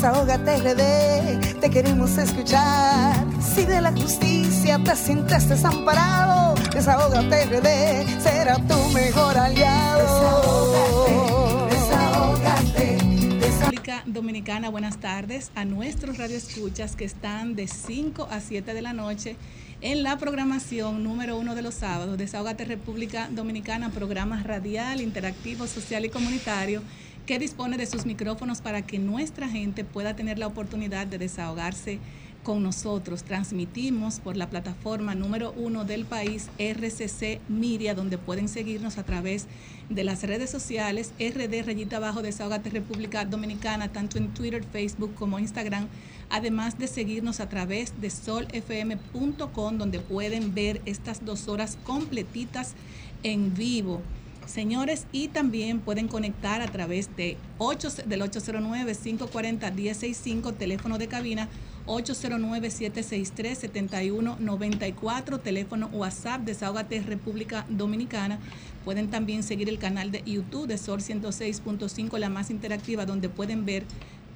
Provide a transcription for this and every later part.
desahógate RD, te queremos escuchar. Si de la justicia te sientes desamparado, desahógate RD, será tu mejor aliado. Desahógate, República Dominicana, buenas tardes a nuestros radioescuchas que están de 5 a 7 de la noche en la programación número uno de los sábados, Desahogate República Dominicana, programa radial, interactivo, social y comunitario que dispone de sus micrófonos para que nuestra gente pueda tener la oportunidad de desahogarse con nosotros. Transmitimos por la plataforma número uno del país, RCC Miria, donde pueden seguirnos a través de las redes sociales, RD Rayita Abajo Desahogate República Dominicana, tanto en Twitter, Facebook como Instagram además de seguirnos a través de solfm.com, donde pueden ver estas dos horas completitas en vivo. Señores, y también pueden conectar a través de 8, del 809-540-1065, teléfono de cabina, 809-763-7194, teléfono WhatsApp, Desahogate República Dominicana. Pueden también seguir el canal de YouTube de Sol 106.5, la más interactiva, donde pueden ver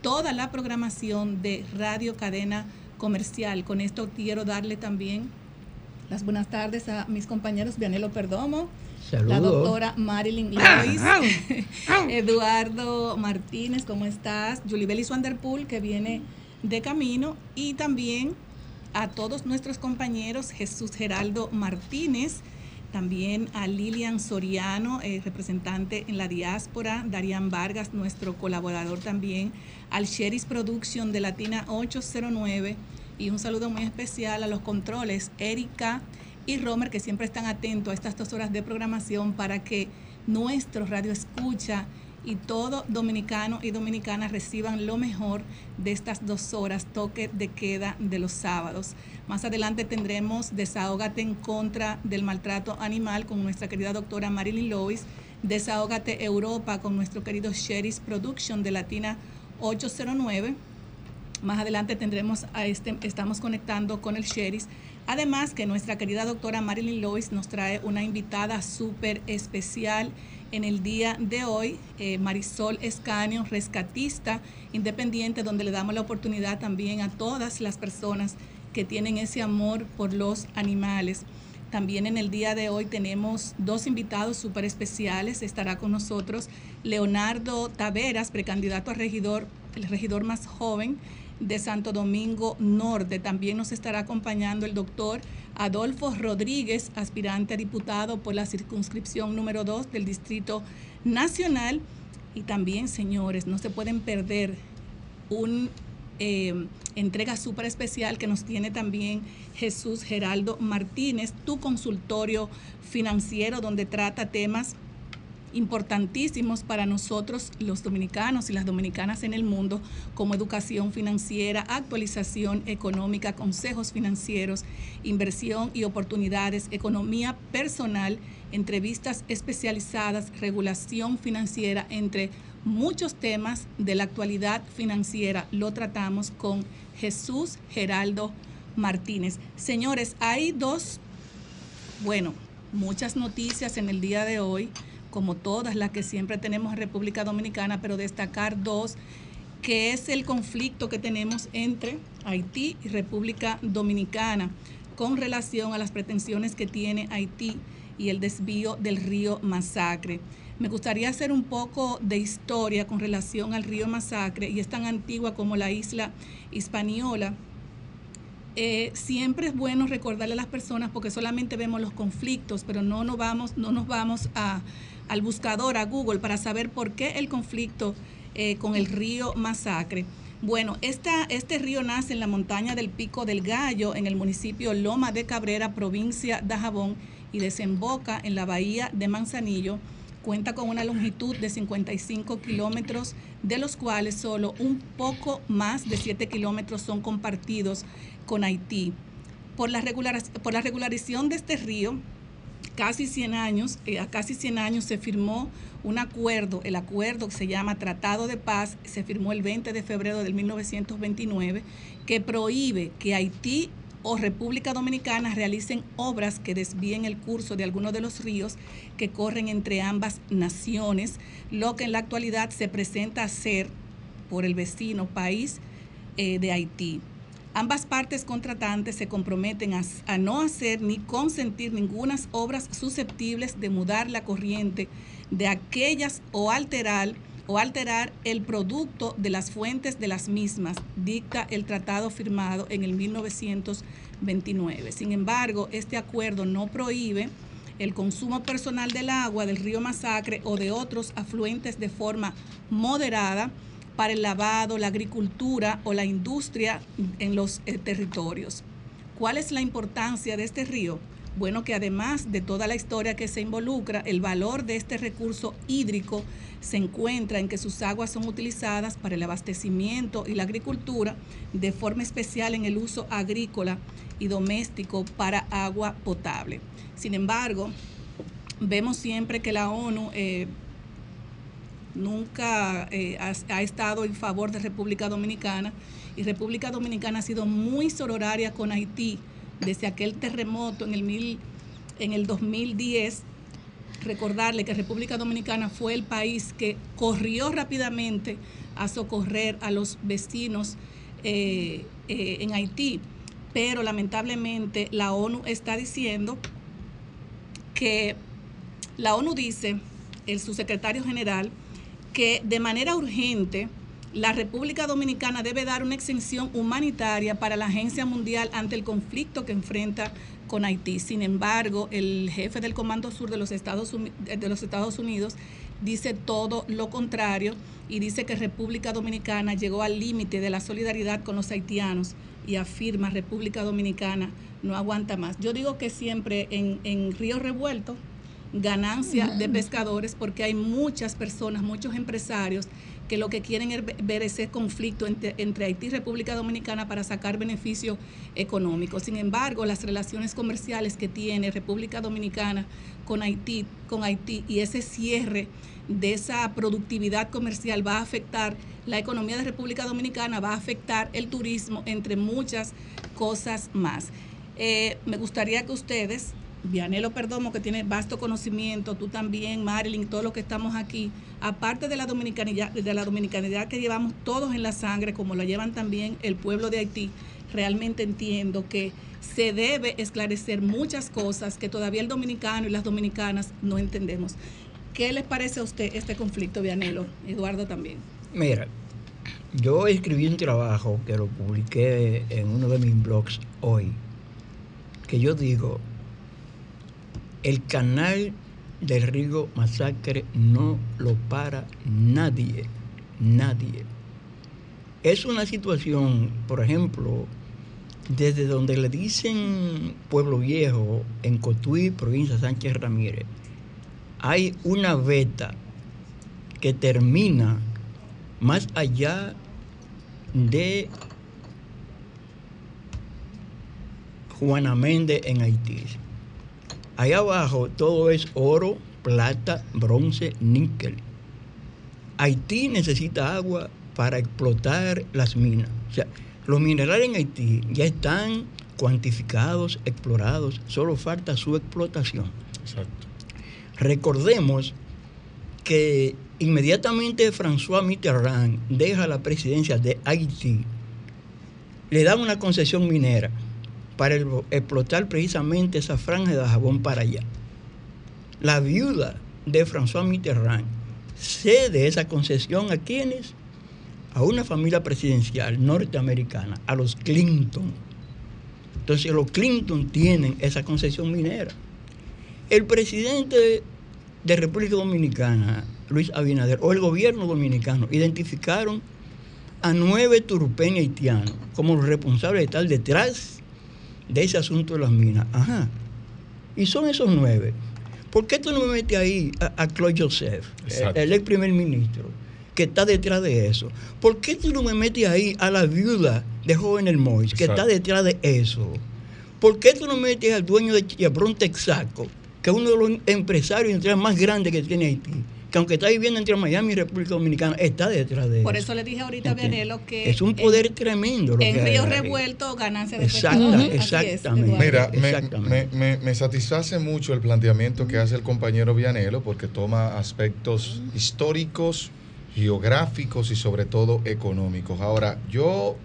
toda la programación de Radio Cadena Comercial. Con esto quiero darle también las buenas tardes a mis compañeros Vianelo Perdomo, la doctora Marilyn Lois, Eduardo Martínez, ¿cómo estás? Julie Wanderpool, que viene de camino, y también a todos nuestros compañeros, Jesús Geraldo Martínez, también a Lilian Soriano, eh, representante en la diáspora, Darían Vargas, nuestro colaborador también, al Sheris Production de Latina 809 y un saludo muy especial a los controles, Erika y Romer, que siempre están atentos a estas dos horas de programación para que nuestro radio escucha y todo dominicano y dominicana reciban lo mejor de estas dos horas toque de queda de los sábados. Más adelante tendremos Desahógate en contra del maltrato animal con nuestra querida doctora Marilyn Lois, Desahógate Europa con nuestro querido Sheris Production de Latina 809. Más adelante tendremos a este, estamos conectando con el Sheris. Además que nuestra querida doctora Marilyn Lois nos trae una invitada súper especial en el día de hoy, eh, Marisol Escanio, rescatista independiente, donde le damos la oportunidad también a todas las personas que tienen ese amor por los animales. También en el día de hoy tenemos dos invitados súper especiales. Estará con nosotros Leonardo Taveras, precandidato a regidor, el regidor más joven de Santo Domingo Norte. También nos estará acompañando el doctor Adolfo Rodríguez, aspirante a diputado por la circunscripción número 2 del Distrito Nacional. Y también, señores, no se pueden perder un eh, entrega súper especial que nos tiene también Jesús Geraldo Martínez, tu consultorio financiero, donde trata temas importantísimos para nosotros los dominicanos y las dominicanas en el mundo, como educación financiera, actualización económica, consejos financieros, inversión y oportunidades, economía personal, entrevistas especializadas, regulación financiera, entre muchos temas de la actualidad financiera. Lo tratamos con Jesús Geraldo Martínez. Señores, hay dos, bueno, muchas noticias en el día de hoy como todas las que siempre tenemos en República Dominicana, pero destacar dos, que es el conflicto que tenemos entre Haití y República Dominicana con relación a las pretensiones que tiene Haití y el desvío del río Masacre. Me gustaría hacer un poco de historia con relación al río Masacre y es tan antigua como la isla Hispaniola. Eh, siempre es bueno recordarle a las personas porque solamente vemos los conflictos, pero no nos vamos, no nos vamos a, al buscador, a Google, para saber por qué el conflicto eh, con el río Masacre. Bueno, esta, este río nace en la montaña del Pico del Gallo, en el municipio Loma de Cabrera, provincia de Jabón, y desemboca en la bahía de Manzanillo. Cuenta con una longitud de 55 kilómetros, de los cuales solo un poco más de 7 kilómetros son compartidos con Haití. Por la, por la regularización de este río, casi 100 años, eh, a casi 100 años se firmó un acuerdo, el acuerdo que se llama Tratado de Paz, se firmó el 20 de febrero del 1929, que prohíbe que Haití o República Dominicana realicen obras que desvíen el curso de algunos de los ríos que corren entre ambas naciones, lo que en la actualidad se presenta a ser por el vecino país eh, de Haití. Ambas partes contratantes se comprometen a, no hacer ni consentir ninguna obras susceptibles de mudar la corriente de aquellas o alterar o alterar el producto de las fuentes de las mismas, dicta el tratado firmado en el 1929. Sin embargo, este acuerdo no prohíbe el consumo personal del agua del río Masacre o de otros afluentes de forma moderada para el lavado, la agricultura o la industria en los eh, territorios. ¿Cuál es la importancia de este río? Bueno, que además de toda la historia que se involucra, el valor de este recurso hídrico se encuentra en que sus aguas son utilizadas para el abastecimiento y la agricultura, de forma especial en el uso agrícola y doméstico para agua potable. Sin embargo, vemos siempre que la ONU eh, nunca eh, ha, estado en favor de República Dominicana y República Dominicana ha sido muy sororaria con Haití desde aquel terremoto en el, mil, en el 2010, recordarle que República Dominicana fue el país que corrió rápidamente a socorrer a los vecinos eh, eh, en Haití. Pero lamentablemente la ONU está diciendo que la ONU dice, el subsecretario general, que de manera urgente la República Dominicana debe dar una exención humanitaria para la Agencia Mundial ante el conflicto que enfrenta con Haití. Sin embargo, el jefe del Comando Sur de los Estados, Unidos dice todo lo contrario y dice que República Dominicana llegó al límite de la solidaridad con los haitianos y afirma República Dominicana no aguanta más. Yo digo que siempre en, en Río Revuelto, ganancia de pescadores porque hay muchas personas, muchos empresarios que lo que quieren es ver ese conflicto entre, Haití y República Dominicana para sacar beneficios económicos. Sin embargo, las relaciones comerciales que tiene República Dominicana con Haití, con Haití y ese cierre de esa productividad comercial va a afectar la economía de República Dominicana, va a afectar el turismo, entre muchas cosas más. Eh, me gustaría que ustedes Vianelo Perdomo, que tiene vasto conocimiento, tú también, Marilyn, todos los que estamos aquí, aparte de la dominicanidad, de la dominicanidad que llevamos todos en la sangre, como la llevan también el pueblo de Haití, realmente entiendo que se debe esclarecer muchas cosas que todavía el dominicano y las dominicanas no entendemos. ¿Qué les parece a usted este conflicto, Vianelo? Eduardo también. Mira, yo escribí un trabajo que lo publiqué en uno de mis blogs hoy, que yo digo, el canal del río Masacre no lo para nadie, nadie. Es una situación, por ejemplo, desde donde le dicen Pueblo Viejo, en Cotuí, provincia Sánchez Ramírez, hay una veta que termina más allá de Juana Méndez en Haití. Ahí abajo todo es oro, plata, bronce, níquel. Haití necesita agua para explotar las minas. O sea, los minerales en Haití ya están cuantificados, explorados, solo falta su explotación. Exacto. Recordemos que inmediatamente François Mitterrand deja la presidencia de Haití, le dan una concesión minera para explotar precisamente esa franja de jabón para allá. La viuda de François Mitterrand cede esa concesión a quienes? A una familia presidencial norteamericana, a los Clinton. Entonces los Clinton tienen esa concesión minera. El presidente de República Dominicana, Luis Abinader, o el gobierno dominicano, identificaron a nueve turpeños haitianos como los responsables de estar detrás de ese asunto de las minas. Ajá. Y son esos nueve. ¿Por qué tú no me metes ahí a, Claude Joseph, el, ex primer ministro, que está detrás de eso? ¿Por qué tú no me metes ahí a la viuda de Joven El Mois, que está detrás de eso? ¿Por qué tú no metes al dueño de Chevron Texaco, que es uno de los empresarios más grandes que tiene Haití, que aunque está viviendo entre Miami y República Dominicana, está detrás de Por eso. eso le dije ahorita a. Vianelo que Es un poder en, tremendo. Lo en que Río. Revuelto ganancia de Exacta- exactamente. Mira, me, Exactamente. me- me- me satisface mucho el planteamiento que hace el compañero Vianelo porque toma aspectos históricos, geográficos y sobre todo económicos. Ahora, yo,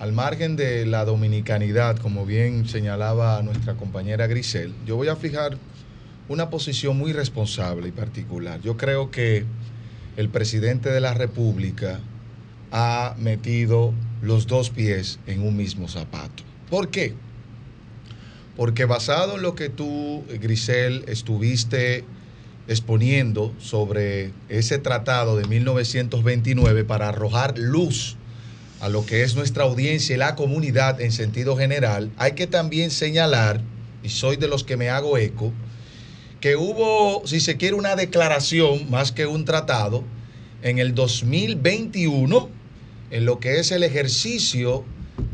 al margen de la dominicanidad, como bien señalaba nuestra compañera Grisel, yo voy a fijar una posición muy responsable y particular. Yo creo que el presidente de la República ha metido los dos pies en un mismo zapato. ¿Por qué? Porque basado en lo que tú, Grisel, estuviste exponiendo sobre ese tratado de 1929 para arrojar luz a lo que es nuestra audiencia y la comunidad en sentido general, hay que también señalar, y soy de los que me hago eco, que hubo, si se quiere, una declaración más que un tratado en el 2021 en lo que es el ejercicio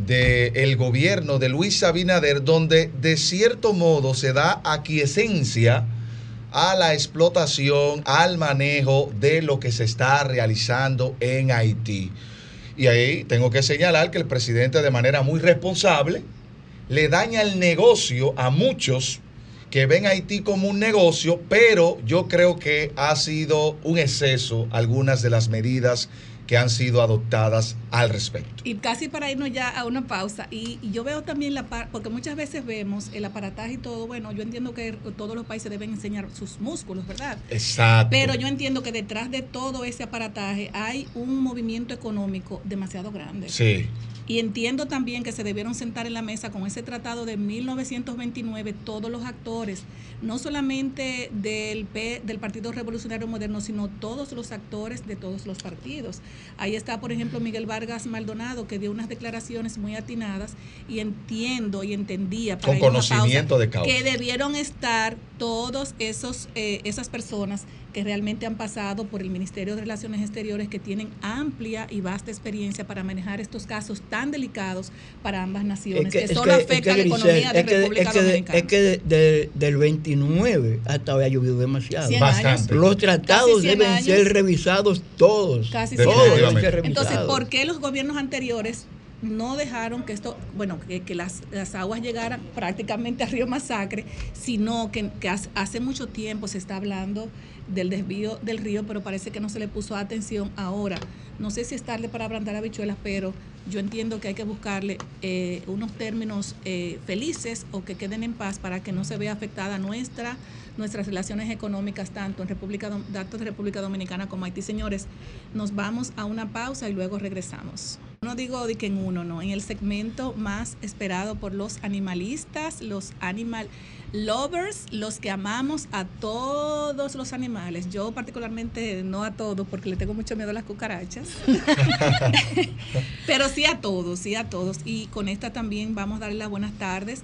del gobierno de Luis Abinader, donde de cierto modo se da aquiescencia a la explotación, al manejo de lo que se está realizando en Haití. Y ahí tengo que señalar que el presidente de manera muy responsable le daña el negocio a muchos que ven a Haití como un negocio, pero yo creo que ha sido un exceso algunas de las medidas que han sido adoptadas al respecto. Y casi para irnos ya a una pausa, y, y yo veo también la parte, porque muchas veces vemos el aparataje y todo, bueno, yo entiendo que todos los países deben enseñar sus músculos, ¿verdad? Exacto. Pero yo entiendo que detrás de todo ese aparataje hay un movimiento económico demasiado grande. Sí. Y entiendo también que se debieron sentar en la mesa con ese tratado de 1929 todos los actores, no solamente del, P- del Partido Revolucionario Moderno, sino todos los actores de todos los partidos. Ahí está, por ejemplo, Miguel Vargas Maldonado, que dio unas declaraciones muy atinadas y entiendo y entendía para Con conocimiento pausa, de causa. que debieron estar todos esos eh, esas personas que realmente han pasado por el Ministerio de Relaciones Exteriores, que tienen amplia y vasta experiencia para manejar estos casos tan delicados para ambas naciones, que, solo es afecta a la Grisel, economía de es que- República es Dominicana. Es que de- de- del 29 hasta hoy ha llovido demasiado. Bastante. Los tratados deben años. ser revisados todos. Casi todos deben ser revisados. Entonces, ¿por qué los gobiernos anteriores no dejaron que esto, bueno, que, las, las aguas llegaran prácticamente a Río Masacre, sino que, que hace- mucho tiempo se está hablando del desvío del río, pero parece que no se le puso atención ahora. No sé si es tarde para ablandar habichuelas, pero yo entiendo que hay que buscarle eh, unos términos eh, felices o que queden en paz para que no se vea afectada nuestra nuestras relaciones económicas tanto en República tanto en República Dominicana como Haití. Señores, nos vamos a una pausa y luego regresamos. No digo de que en uno, no, en el segmento más esperado por los animalistas, los animal lovers, los que amamos a todos los animales. Yo particularmente no a todos porque le tengo mucho miedo a las cucarachas. Pero sí a todos, sí a todos. Y con esta también vamos a darle las buenas tardes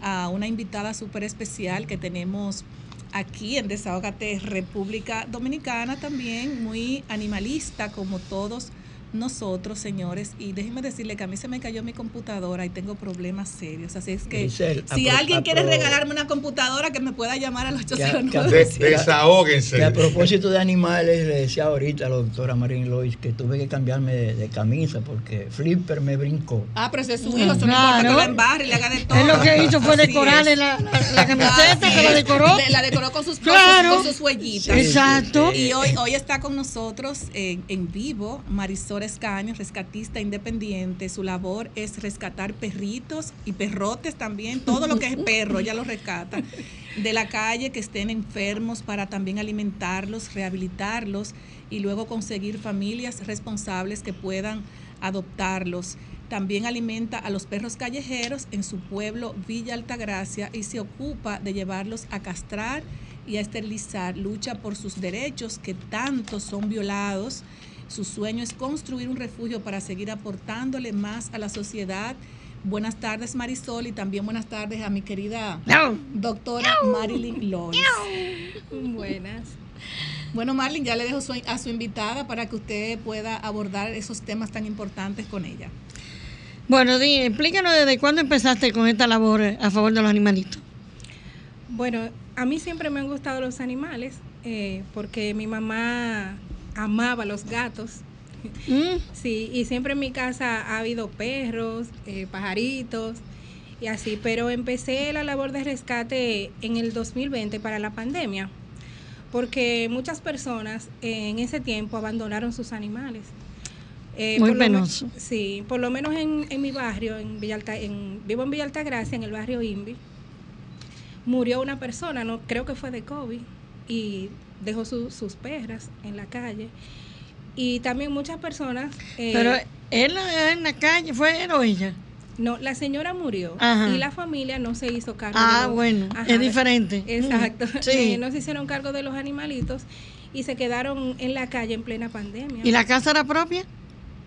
a una invitada súper especial que tenemos aquí en Desahogate República Dominicana también, muy animalista como todos nosotros, señores. Y déjenme decirle que a mí se me cayó mi computadora y tengo problemas serios. Así es que Giselle, si apro- alguien quiere apro- regalarme una computadora, que me pueda llamar al que- 809. De- desahóguense. Que a propósito de animales, le decía ahorita a la doctora Marín Lois que tuve que cambiarme de, de camisa porque Flipper me brincó. Ah, pero ese es su hijo, eso no Claro. importa que la embarre y le haga de todo. Él lo que hizo fue Así decorarle la, la, la camiseta, Así que la decoró. La decoró con sus, con Claro. sus, con sus huellitas. Exacto. Y hoy, hoy está con nosotros en, en vivo Marisol Escaño, rescatista independiente. Su labor es rescatar perritos y perrotes también, todo lo que es perro, ella lo rescata. De la calle que estén enfermos para también alimentarlos, rehabilitarlos y luego conseguir familias responsables que puedan adoptarlos. También alimenta a los perros callejeros en su pueblo Villa Altagracia y se ocupa de llevarlos a castrar y a esterilizar. Lucha por sus derechos que tanto son violados. Su sueño es construir un refugio para seguir aportándole más a la sociedad. Buenas tardes Marisol y también buenas tardes a mi querida doctora Marilyn Lois. Buenas. Bueno Marilyn, ya le dejo su- a su invitada para que usted pueda abordar esos temas tan importantes con ella. Bueno, di, explícanos desde cuándo empezaste con esta labor a favor de los animalitos. Bueno, a mí siempre me han gustado los animales. eh, porque mi mamá amaba los gatos. Mm. Sí, y siempre en mi casa ha habido perros, eh, pajaritos y así, pero empecé la labor de rescate en el 2020 para la pandemia, porque muchas personas en ese tiempo abandonaron sus animales. Eh, Muy penoso. sí, por lo menos en, en mi barrio, en Villa Alta- en, vivo en Villa Altagracia, en el barrio Invi, murió una persona, no creo que fue de COVID, y dejó su- sus perras en la calle. Y también muchas personas... eh, Pero él en la calle, ¿fue él o ella? no, la señora murió Ajá. y la familia no se hizo cargo. Ah, de los- bueno, Ajá, es diferente. Exacto. Mm, sí. Eh, no se hicieron cargo de los animalitos y se quedaron en la calle en plena pandemia. ¿Y la casa era propia?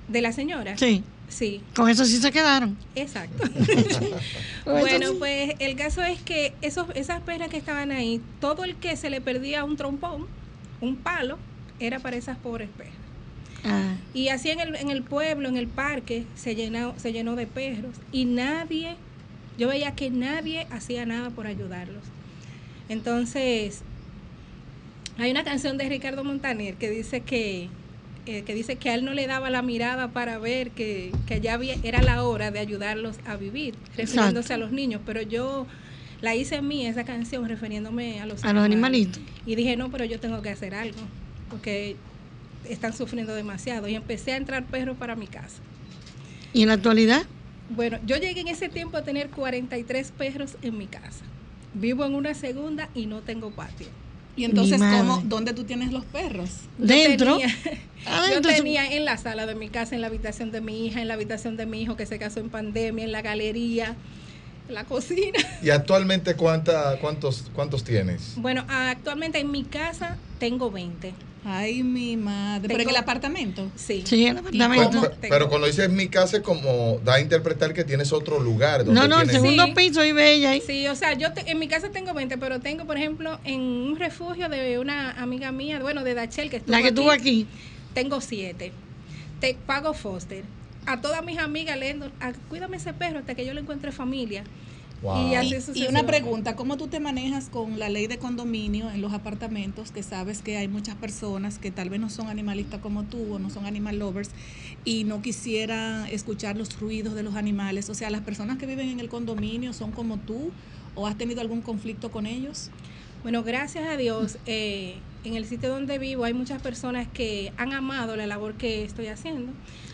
¿De la señora? Sí. Sí, Con eso sí se quedaron. exacto. Bueno, sí. pues el caso es que esos, esas perras que estaban ahí, todo el que se le perdía un trompón, un palo, era para esas pobres perras. Ah, Y así en el, en el pueblo, en el parque, se llenó, se llenó de perros y nadie, yo veía que nadie hacía nada por ayudarlos. Entonces, hay una canción de Ricardo Montaner que dice que, eh, que dice que a él no le daba la mirada para ver que, que ya había, era la hora de ayudarlos a vivir, refiriéndose Exacto. a los niños, pero yo la hice en mí esa canción refiriéndome a los a los animalitos. y dije, no, pero yo tengo que hacer algo, porque están sufriendo demasiado. Y empecé a entrar perros para mi casa. ¿Y en la actualidad? Bueno, yo llegué en ese tiempo a tener 43 perros en mi casa. Vivo en una segunda y no tengo patio. Y entonces. ¿cómo, ¿dónde tú tienes los perros? Yo ¿Dentro? tenía- yo Adentro. tenía en la sala de mi casa, en la habitación de mi hija, en la habitación de mi hijo que se casó en pandemia, en la galería, en la cocina. ¿Y actualmente cuánta, cuántos, cuántos tienes? Bueno, actualmente en mi casa tengo 20. Ay, mi madre. ¿Pero en el apartamento? Sí. Sí, en el apartamento. Pero, pero cuando dices mi casa es como da a interpretar que tienes otro lugar. Donde No, no, el segundo Sí. piso y bella ahí. Sí, o sea, yo te- en mi casa tengo 20, pero tengo, por ejemplo, en un refugio de una amiga mía, bueno, de Dachel, que estuvo La que estuvo aquí. tengo 7. Te pago foster. A todas mis amigas le endo, "Ah, cuídame ese perro hasta que yo le encuentre familia. Wow. Y así Y, una pregunta, ¿cómo tú te manejas con la ley de condominio en los apartamentos que sabes que hay muchas personas que tal vez no son animalistas como tú o no son animal lovers y no quisieran escuchar los ruidos de los animales? O sea, las personas que viven en el condominio son como tú o has tenido algún conflicto con ellos? Bueno, gracias a Dios, eh, en el sitio donde vivo hay muchas personas que han amado la labor que estoy haciendo.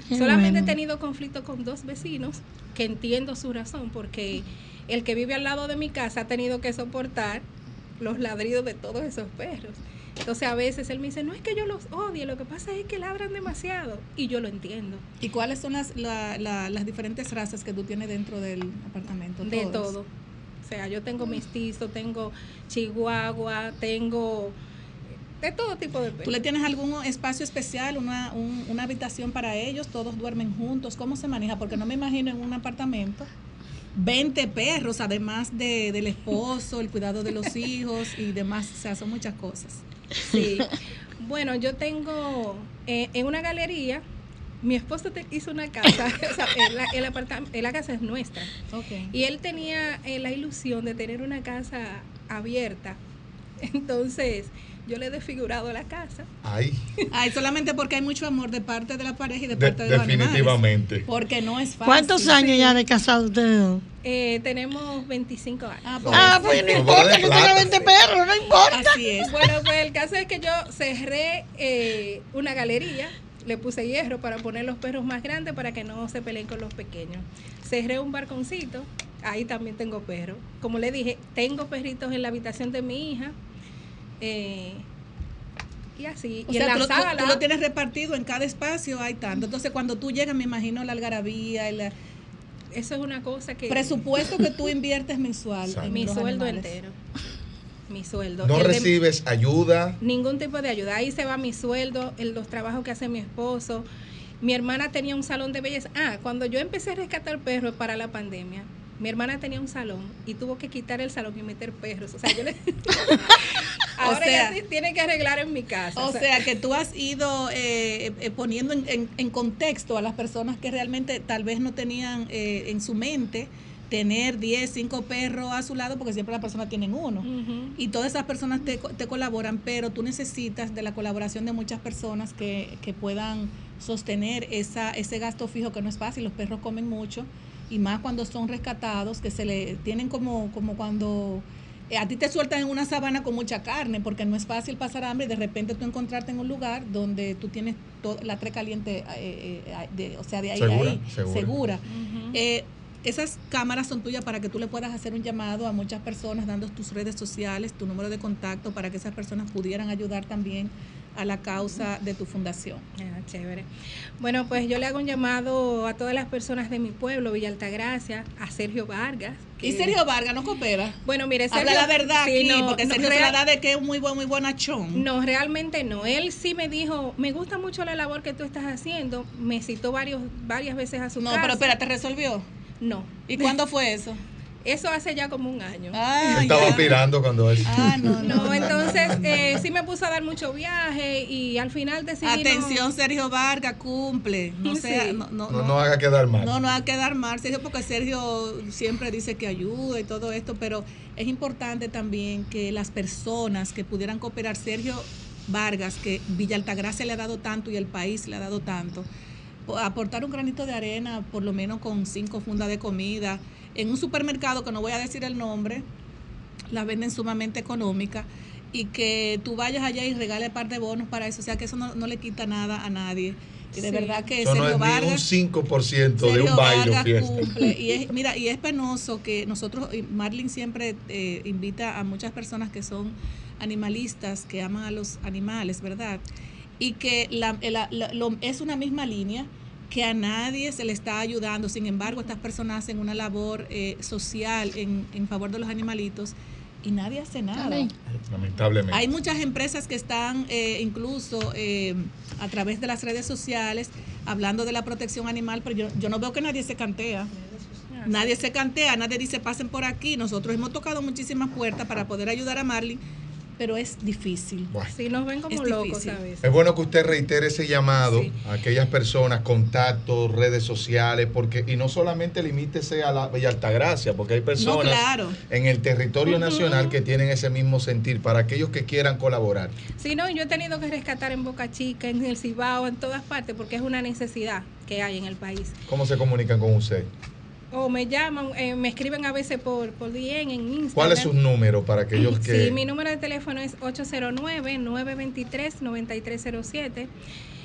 Qué Solamente bueno. he tenido conflicto con dos vecinos que entiendo su razón, porque el que vive al lado de mi casa ha tenido que soportar los ladridos de todos esos perros. Entonces a veces él me dice, no es que yo los odie, lo que pasa es que ladran demasiado. Y yo lo entiendo. ¿Y cuáles son las, la- la- las diferentes razas que tú tienes dentro del apartamento? De todo. O sea, yo tengo mestizo, tengo chihuahua, tengo de todo tipo de ¿Tú perros. le tienes algún espacio especial, una, un- una habitación para ellos? ¿Todos duermen juntos? ¿Cómo se maneja? Porque no me imagino en un apartamento 20 perros, además de, del esposo, el cuidado de los hijos y demás. O sea, son muchas cosas. Sí. Bueno, yo tengo eh, en una galería, mi esposo te- hizo una casa, o sea, el, la casa es nuestra. Ok. Y él tenía eh, la ilusión de tener una casa abierta. Entonces, yo le he desfigurado la casa. Ay, Ay, solamente porque hay mucho amor de parte de la pareja y de de- parte de, los animales. definitivamente. Porque no es fácil. ¿Cuántos años ya de casado ustedes? Eh, tenemos 25 años. Ah, No. Ah, pues no importa que tenga 20 perros, no importa. Así es. Bueno, pues el caso es que yo cerré eh, una galería, le puse hierro para poner los perros más grandes para que no se peleen con los pequeños. Cerré un barconcito, ahí también tengo perros. Como le dije, tengo perritos en la habitación de mi hija. Eh, y así. O y sea, en tú, la lo- tú- sala. tú lo tienes repartido en cada espacio, hay tanto. Entonces, cuando tú llegas, me imagino la algarabía y la Eso es una cosa que. presupuesto que tú inviertes mensual. En Mi sueldo animales. entero. Mi sueldo. No El de- recibes ayuda. Ningún tipo de ayuda. Ahí se va mi sueldo, el- los trabajos que hace mi esposo. Mi hermana tenía un salón de belleza. Ah, cuando yo empecé a rescatar perros para la pandemia, mi hermana tenía un salón y tuvo que quitar el salón y meter perros. O sea, yo le... Ahora sea- ya sí tiene que arreglar en mi casa. O sea, que tú has ido eh, eh, poniendo en, en- en contexto a las personas que realmente tal vez no tenían eh, en su mente tener 10, 5 perros a su lado porque siempre las personas tienen uno. Y todas esas personas te, te colaboran, pero tú necesitas de la colaboración de muchas personas que, que puedan sostener esa, ese gasto fijo que no es fácil. Los perros comen mucho y más cuando son rescatados, que se le tienen como, como cuando eh, a ti te sueltan en una sabana con mucha carne, porque no es fácil pasar hambre y de repente tú encontrarte en un lugar donde tú tienes la tre caliente, eh, eh, de- o sea, de ahí a Segura, ahí, segura. segura. Eh, esas cámaras son tuyas para que tú le puedas hacer un llamado a muchas personas, dando tus redes sociales, tu número de contacto, para que esas personas pudieran ayudar también a la causa de tu fundación. Ah, chévere. Bueno, pues yo le hago un llamado a todas las personas de mi pueblo, Villa Altagracia, a Sergio Vargas. que- Y Sergio Vargas no coopera. Bueno, mire, Sergio. Habla la verdad sí, aquí, no, porque no, Sergio se real- la da de que es un muy buen, muy bonachón. No, realmente no. Él sí me dijo, me gusta mucho la labor que tú estás haciendo. Me citó varios, varias veces a su No, casa. pero espérate, resolvió. No. ¿Y cuándo fue eso? Eso hace ya como un año. Ah, Estaba aspirando cuando es. Ah, no, no. No, entonces eh, sí me puso a dar mucho viaje y al final decidí. no- Atención, Sergio Vargas, cumple. No sea, Sí. no, no, No, no. no haga quedar mal. No, no que quedar mal, Sergio, porque Sergio siempre dice que ayuda y todo esto, pero es importante también que las personas que pudieran cooperar, Sergio Vargas, que Villa Altagracia le ha dado tanto y el país le ha dado tanto, po- aportar un granito de arena, por lo menos con cinco fundas de comida, en un supermercado que no voy a decir el nombre, las venden sumamente económicas y que tú vayas allá y regale un par de bonos para eso, o sea que eso no, no le quita nada a nadie. Y de Sí. verdad que Eso no Sergio es ni un Vargas 5% de un baile Vargas cumple. Y es, mira, y es penoso que nosotros, y Marlin siempre eh, invita a muchas personas que son animalistas, que aman a los animales, ¿verdad? Y que la, la- la- lo- es una misma línea que a nadie se le está ayudando. Sin embargo, estas personas hacen una labor eh, social en, en favor de los animalitos y nadie hace nada. Lamentablemente. Hay muchas empresas que están eh, incluso eh, a través de las redes sociales hablando de la protección animal, pero yo, yo no veo que nadie se cantea. Nadie se cantea, nadie dice pasen por aquí. Nosotros hemos tocado muchísimas puertas para poder ayudar a Marlin, pero es difícil. Bueno. Sí, nos ven como Es locos difícil. a veces. Es bueno que usted reitere ese llamado Sí. a aquellas personas, contactos, redes sociales, porque y no solamente limítese a la Bella Altagracia, porque hay No, personas claro. en el territorio nacional que tienen ese mismo sentir, para aquellos que quieran colaborar. Sí, no, yo he tenido que rescatar en Boca Chica, en el Cibao, en todas partes, porque es una necesidad que hay en el país. ¿Cómo se comunican con usted? O me llaman, eh, me escriben a veces por, por DM en Instagram. ¿Cuál es su número para aquellos que... Sí, mi número de teléfono es 809-923-9307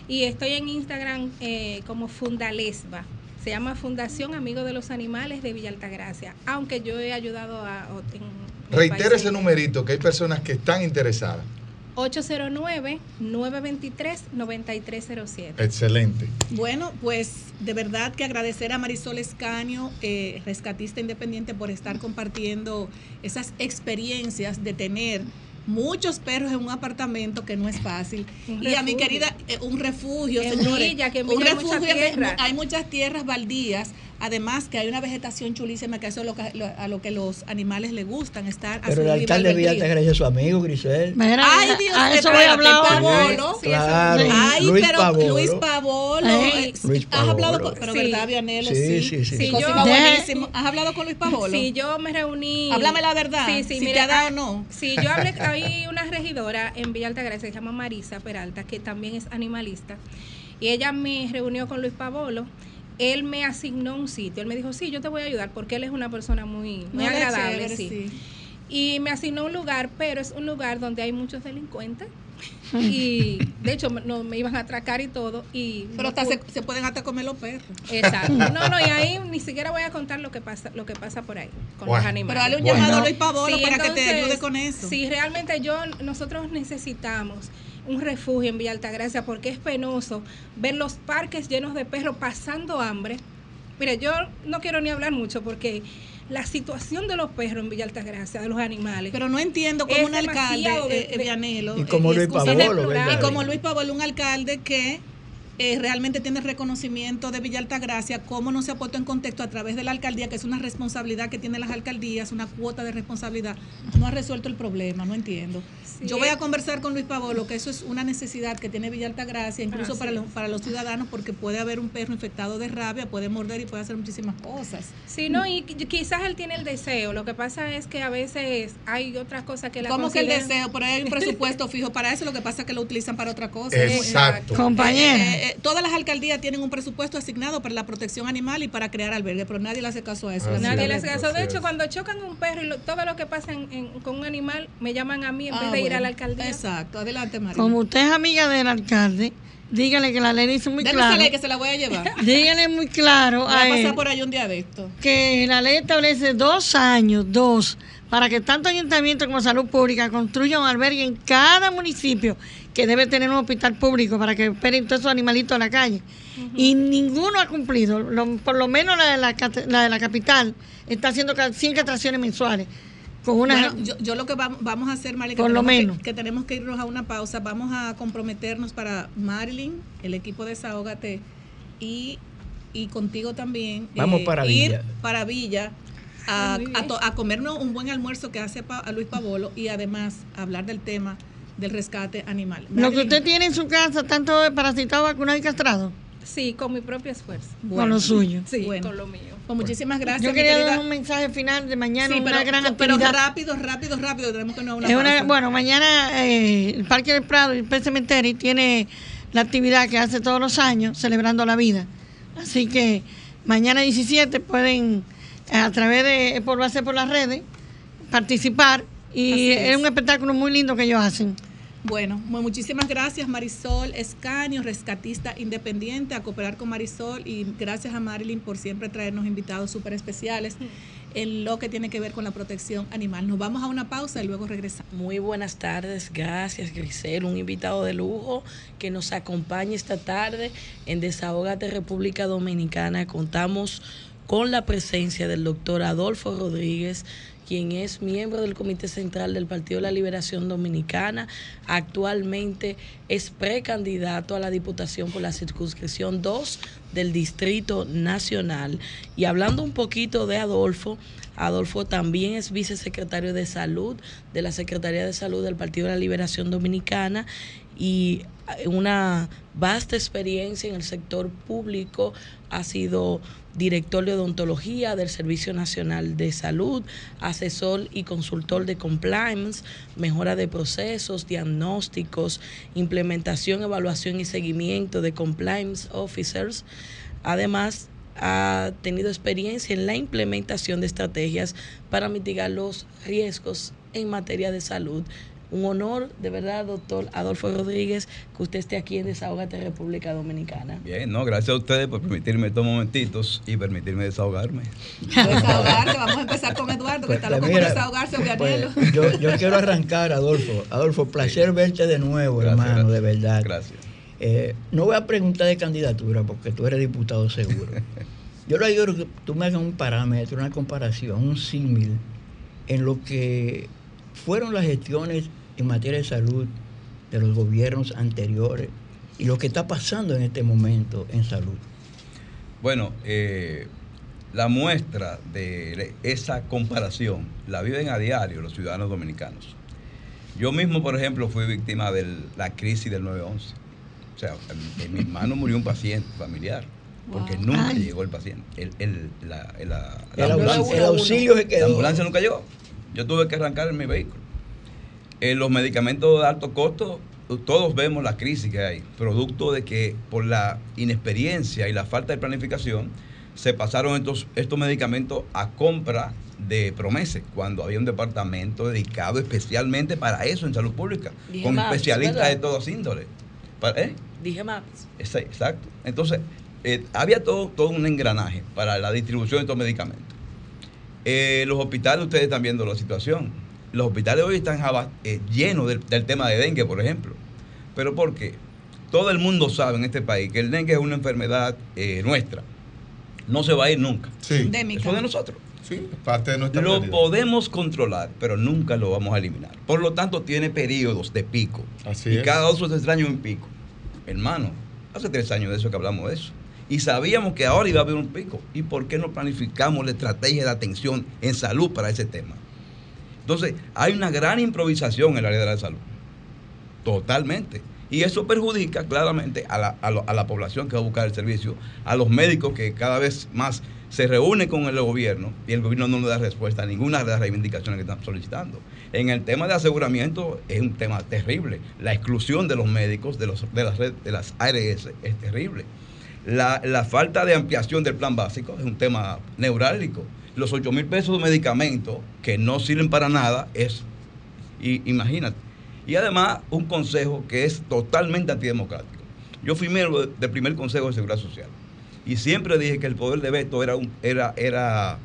y estoy en Instagram eh, como Fundalesba. Se llama Fundación Amigos de los Animales de Villa Altagracia, aunque yo he ayudado a... en país. ese numerito, que hay personas que están interesadas. 809-923-9307. Excelente. Bueno, pues de verdad que agradecer a Marisol Escaño, eh, rescatista independiente, por estar compartiendo esas experiencias de tener muchos perros en un apartamento que no es fácil. Un y a mi querida, eh, un refugio, En señores. Villa, que en un Villa hay refugio, de- tierra. hay muchas tierras baldías. Además que hay una vegetación chulísima que eso es lo que- lo- a lo que los animales les gustan, estar a Pero el alcalde de Villa albedrío. Altagracia es su amigo, Grisel. Mira, Ay, Dios, a eso voy a hablar. Sí, Claro, Ay, Luis pero Pavolo. Luis Pavolo. Ay. eh, Luis has hablado Pavolo. con, pero Sí. verdad, Vianelo, Sí, sí. sí, sí. Yo- buenísimo. ¿Has hablado con Luis Pavolo? Sí, yo me reuní. Háblame la verdad, Sí, sí, si mira, te ha dado ah, o no. Sí, yo hablé, hay una regidora en Villa Altagracia, se llama Marisa Peralta, que también es animalista, y ella me reunió con Luis Pavolo. Él me asignó un sitio. Él me dijo, sí, yo te voy a ayudar, porque él es una persona muy, muy agradable. chévere, sí. Y me asignó un lugar, pero es un lugar donde hay muchos delincuentes. Y de hecho, me- no, me iban a atracar y todo. Y Pero no hasta se, se pueden hasta comer los perros. Exacto. No, no, y ahí ni siquiera voy a contar lo que pasa, lo que pasa por ahí con Bueno. los animales. Pero dale un Bueno. llamado a Luis Pavolo Sí, para que te ayude con eso. Sí, realmente yo, nosotros necesitamos un refugio en Villa Altagracia porque es penoso ver los parques llenos de perros pasando hambre. Mire, yo no quiero ni hablar mucho porque la situación de los perros en Villa Altagracia, de los animales, Pero no entiendo cómo un alcalde, de- eh, de- Vianelo, Y como eh, Luis Pavolo, y como Luis Pavolo, un alcalde que eh, realmente tiene reconocimiento de Villa Altagracia, cómo no se ha puesto en contexto a través de la alcaldía, que es una responsabilidad que tienen las alcaldías, una cuota de responsabilidad, no ha resuelto el problema, no entiendo. Yo voy a conversar con Luis Pavolo, que eso es una necesidad que tiene Villa Altagracia, incluso para, los, para los ciudadanos, porque puede haber un perro infectado de rabia, puede morder y puede hacer muchísimas cosas. Sí, no, y qui- quizás él tiene el deseo. Lo que pasa es que a veces hay otras cosas que la ¿Cómo que el consideran- deseo? Ahí hay un presupuesto fijo para eso, lo que pasa es que lo utilizan para otra cosa. Exacto. Compañera. Eh, eh, todas las alcaldías tienen un presupuesto asignado para la protección animal y para crear albergues, pero nadie le hace caso a eso. Así Nadie es, le hace caso. De hecho, cuando chocan un perro y lo- todo lo que pasa en- en- con un animal, me llaman a mí en vez Ah, de ir a bueno. la alcaldía. Exacto, adelante María. Como usted es amiga del alcalde, dígale que la ley dice muy Deme claro. que se la voy a llevar. Dígale muy claro Voy a a pasar él por ahí un día de esto. que la ley establece dos años, dos, para que tanto ayuntamiento como salud pública construyan un albergue en cada municipio que debe tener un hospital público para que esperen todos esos animalitos en la calle. Y ninguno ha cumplido, Lo- por lo menos la de la, la de la capital está haciendo ca- 100 castraciones mensuales. Con una, Bueno, yo, yo lo que vam- vamos a hacer, Marilyn, que Por lo tenemos que- tenemos que irnos a una pausa. Vamos a comprometernos para Marilyn, el equipo de Desahógate y, y contigo también. eh, Vamos para ir Villa. para Villa a, a to- a comernos un buen almuerzo que hace Pa- a Luis Pavolo y además hablar del tema del rescate animal. lo que usted tiene en su casa, tanto parasitado, vacunado y castrado, Sí, con mi propio esfuerzo. bueno, con lo suyo. Sí, Bueno. con lo mío. Pues muchísimas gracias. Yo quería dar un mensaje final de mañana, Sí, una pero, gran pero rápido, rápido, rápido. Tenemos que no una bueno, mañana eh, el Parque del Prado y el Cementerio tiene la actividad que hace todos los años, celebrando la vida. Así que mañana 17 pueden, a través de, por, va a ser por las redes, participar. Y es. un espectáculo muy lindo que ellos hacen. Bueno, mu- muchísimas gracias Marisol Escaño, rescatista independiente, a cooperar con Marisol y gracias a Marilyn por siempre traernos invitados súper especiales en lo que tiene que ver con la protección animal. Nos vamos a una pausa y luego regresamos. Muy buenas tardes, gracias Grisel, un invitado de lujo que nos acompaña esta tarde en Desahogate República Dominicana. Contamos con la presencia del doctor Adolfo Rodríguez, quien es miembro del Comité Central del Partido de la Liberación Dominicana. Actualmente es precandidato a la Diputación por la circunscripción 2 del Distrito Nacional. Y hablando un poquito de Adolfo, Adolfo también es vicesecretario de Salud de la Secretaría de Salud del Partido de la Liberación Dominicana y una vasta experiencia en el sector público. Ha sido director de odontología del Servicio Nacional de Salud, asesor y consultor de compliance, mejora de procesos, diagnósticos, implementación, evaluación y seguimiento de compliance officers. Además, ha tenido experiencia en la implementación de estrategias para mitigar los riesgos en materia de salud. Un honor, de verdad, doctor Adolfo Rodríguez, que usted esté aquí en Desahogate República Dominicana. Bien, no, gracias a ustedes por permitirme estos momentitos y permitirme desahogarme. Desahogarse, vamos a empezar con Eduardo, que Pues, está loco por mira, desahogarse, pues, yo, yo quiero arrancar, Adolfo. Adolfo, placer verte de nuevo, Gracias, hermano, gracias. de verdad. Gracias. Eh, no voy a preguntar de candidatura porque tú eres diputado seguro. Yo le digo que tú me hagas un parámetro, una comparación, un símil en lo que fueron las gestiones en materia de salud de los gobiernos anteriores y lo que está pasando en este momento en salud. Bueno, eh, la muestra de esa comparación la viven a diario los ciudadanos dominicanos. Yo mismo, por ejemplo, fui víctima de la crisis del 911. O sea, en, en mi hermano murió un paciente familiar, porque Wow. nunca Ay. llegó el paciente. El, el- la, la- la El, ambulancia- auxilio, el auxilio se La quedó. ambulancia nunca llegó. Yo tuve que arrancar en mi vehículo. Eh, los medicamentos de alto costo, todos vemos la crisis que hay, producto de que por la inexperiencia y la falta de planificación se pasaron estos, estos medicamentos a compra de promesas, cuando había un departamento dedicado especialmente para eso en salud pública, Dije con especialistas ¿verdad? de todas índoles. ¿eh? Dije. Esa- Exacto. Entonces, eh, había todo, todo un engranaje para la distribución de estos medicamentos. Eh, los hospitales, ustedes están viendo la situación. Los hospitales hoy están eh, llenos del, del tema de dengue, por ejemplo. ¿Pero por qué? Todo el mundo sabe en este país que el dengue es una enfermedad eh, nuestra. No se va a ir nunca. Sí, Endémica. Eso es de nosotros. sí, parte de nuestra Lo realidad. podemos controlar, pero nunca lo vamos a eliminar. Por lo tanto, tiene periodos de pico. Así y es. cada dos o tres años un pico. Hermano, Hace tres años de eso que hablamos de eso. Y sabíamos que ahora iba a haber un pico. ¿Y por qué no planificamos la estrategia de atención en salud para ese tema? Entonces, hay una gran improvisación en el área de la salud. Totalmente. Y eso perjudica claramente a la, a la población que va a buscar el servicio, a los médicos que cada vez más se reúnen con el gobierno y el gobierno no le da respuesta a ninguna de las reivindicaciones que están solicitando. En el tema de aseguramiento es un tema terrible. La exclusión de los médicos de, los, de, las, red- de las ARS es terrible. La, la falta de ampliación del plan básico es un tema neurálgico. Los 8 mil pesos de medicamentos que no sirven para nada es, y, imagínate. Y además un consejo que es totalmente antidemocrático. Yo fui miembro de- del primer Consejo de Seguridad Social y siempre dije que el poder de veto era, era, era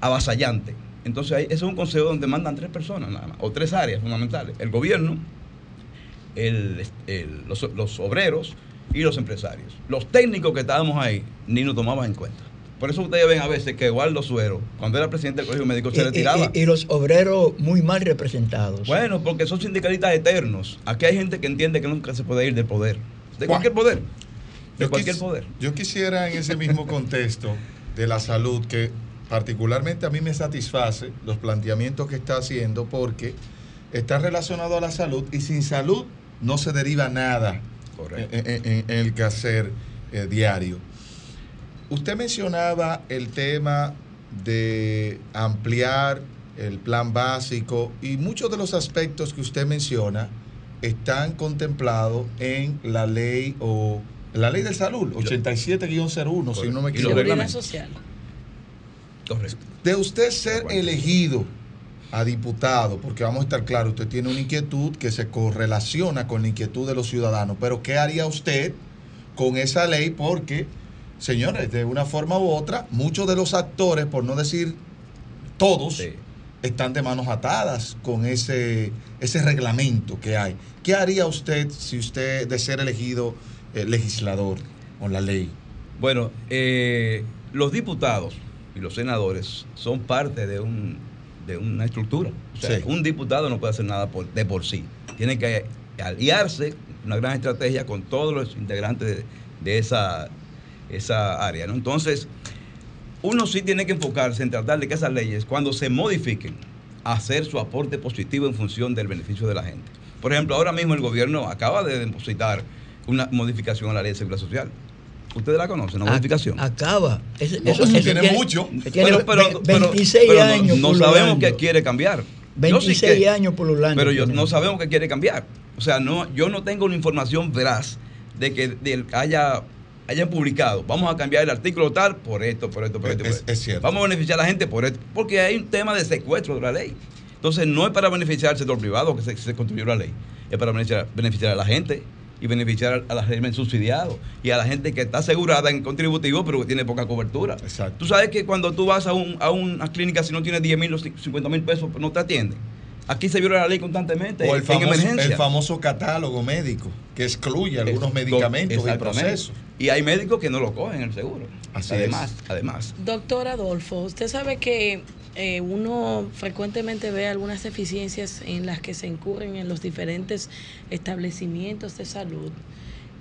avasallante. Entonces ese es un consejo donde mandan tres personas nada más, o tres áreas fundamentales. El gobierno, el- el- los, los obreros y los empresarios. Los técnicos que estábamos ahí ni nos tomaban en cuenta. Por eso ustedes ven a veces que Eduardo Suero, cuando era presidente del Colegio Médico, se y- retiraba. Y, y los obreros muy mal representados. Bueno, porque son sindicalistas eternos. Aquí hay gente que entiende que nunca se puede ir del poder. De cualquier poder. De Yo cualquier quis- poder. Yo quisiera en ese mismo contexto de la salud, que particularmente a mí me satisface los planteamientos que está haciendo porque está relacionado a la salud y sin salud no se deriva nada Correcto. en, en- en- en el quehacer eh, diario. Usted mencionaba el tema de ampliar el plan básico y muchos de los aspectos que usted menciona están contemplados en la ley o la ley de salud 87-01, si no me equivoco. Social. Correcto. De usted ser elegido a diputado, porque vamos a estar claros, usted tiene una inquietud que se correlaciona con la inquietud de los ciudadanos, pero ¿qué haría usted con esa ley? Porque, señores, de una forma u otra, muchos de los actores, por no decir todos, Sí. están de manos atadas con ese, ese reglamento que hay. ¿Qué haría usted si usted de ser elegido eh, legislador con la ley? Bueno, eh, los diputados y los senadores son parte de, un, de una estructura. O sea, Sí. un diputado no puede hacer nada por- de por sí. Tiene que aliarse, una gran estrategia con todos los integrantes de, de esa, esa área. ¿no? Entonces, uno sí tiene que enfocarse en tratar de que esas leyes, cuando se modifiquen, hacer su aporte positivo en función del beneficio de la gente. Por ejemplo, ahora mismo el gobierno acaba de depositar una modificación a la ley de seguridad social. ¿Ustedes la conocen? Una Ac- modificación. Acaba. Ese- No, eso, eso eso tiene mucho. Tiene Pero- pero- ve- pero- 26 pero no- años. no, sabemos qué quiere cambiar. Yo sí 26 que- años pululando. Pero yo no sabemos qué quiere cambiar. O sea, no, yo no tengo una información veraz de que de- haya, hayan publicado. Vamos a cambiar el artículo tal por esto, por esto, por esto. por Es- esto. es cierto. Vamos a beneficiar a la gente por esto. Porque hay un tema de secuestro de la ley. Entonces, no es para beneficiar al sector privado que se, se construyó la ley. Es para beneficiar, beneficiar a la gente y beneficiar a, a la régimen subsidiado y a la gente que está asegurada en contributivo pero que tiene poca cobertura. Exacto. Tú sabes que cuando tú vas a, un- a una clínica, si no tienes 10 mil o 50 mil pesos, no te atienden. Aquí se viola la ley constantemente O el en famoso, emergencia. el famoso catálogo médico que excluye algunos medicamentos y procesos. Y hay médicos que no lo cogen el seguro. Así además, es. además. Doctor Adolfo, usted sabe que eh, uno frecuentemente ve algunas deficiencias en las que se incurren en los diferentes establecimientos de salud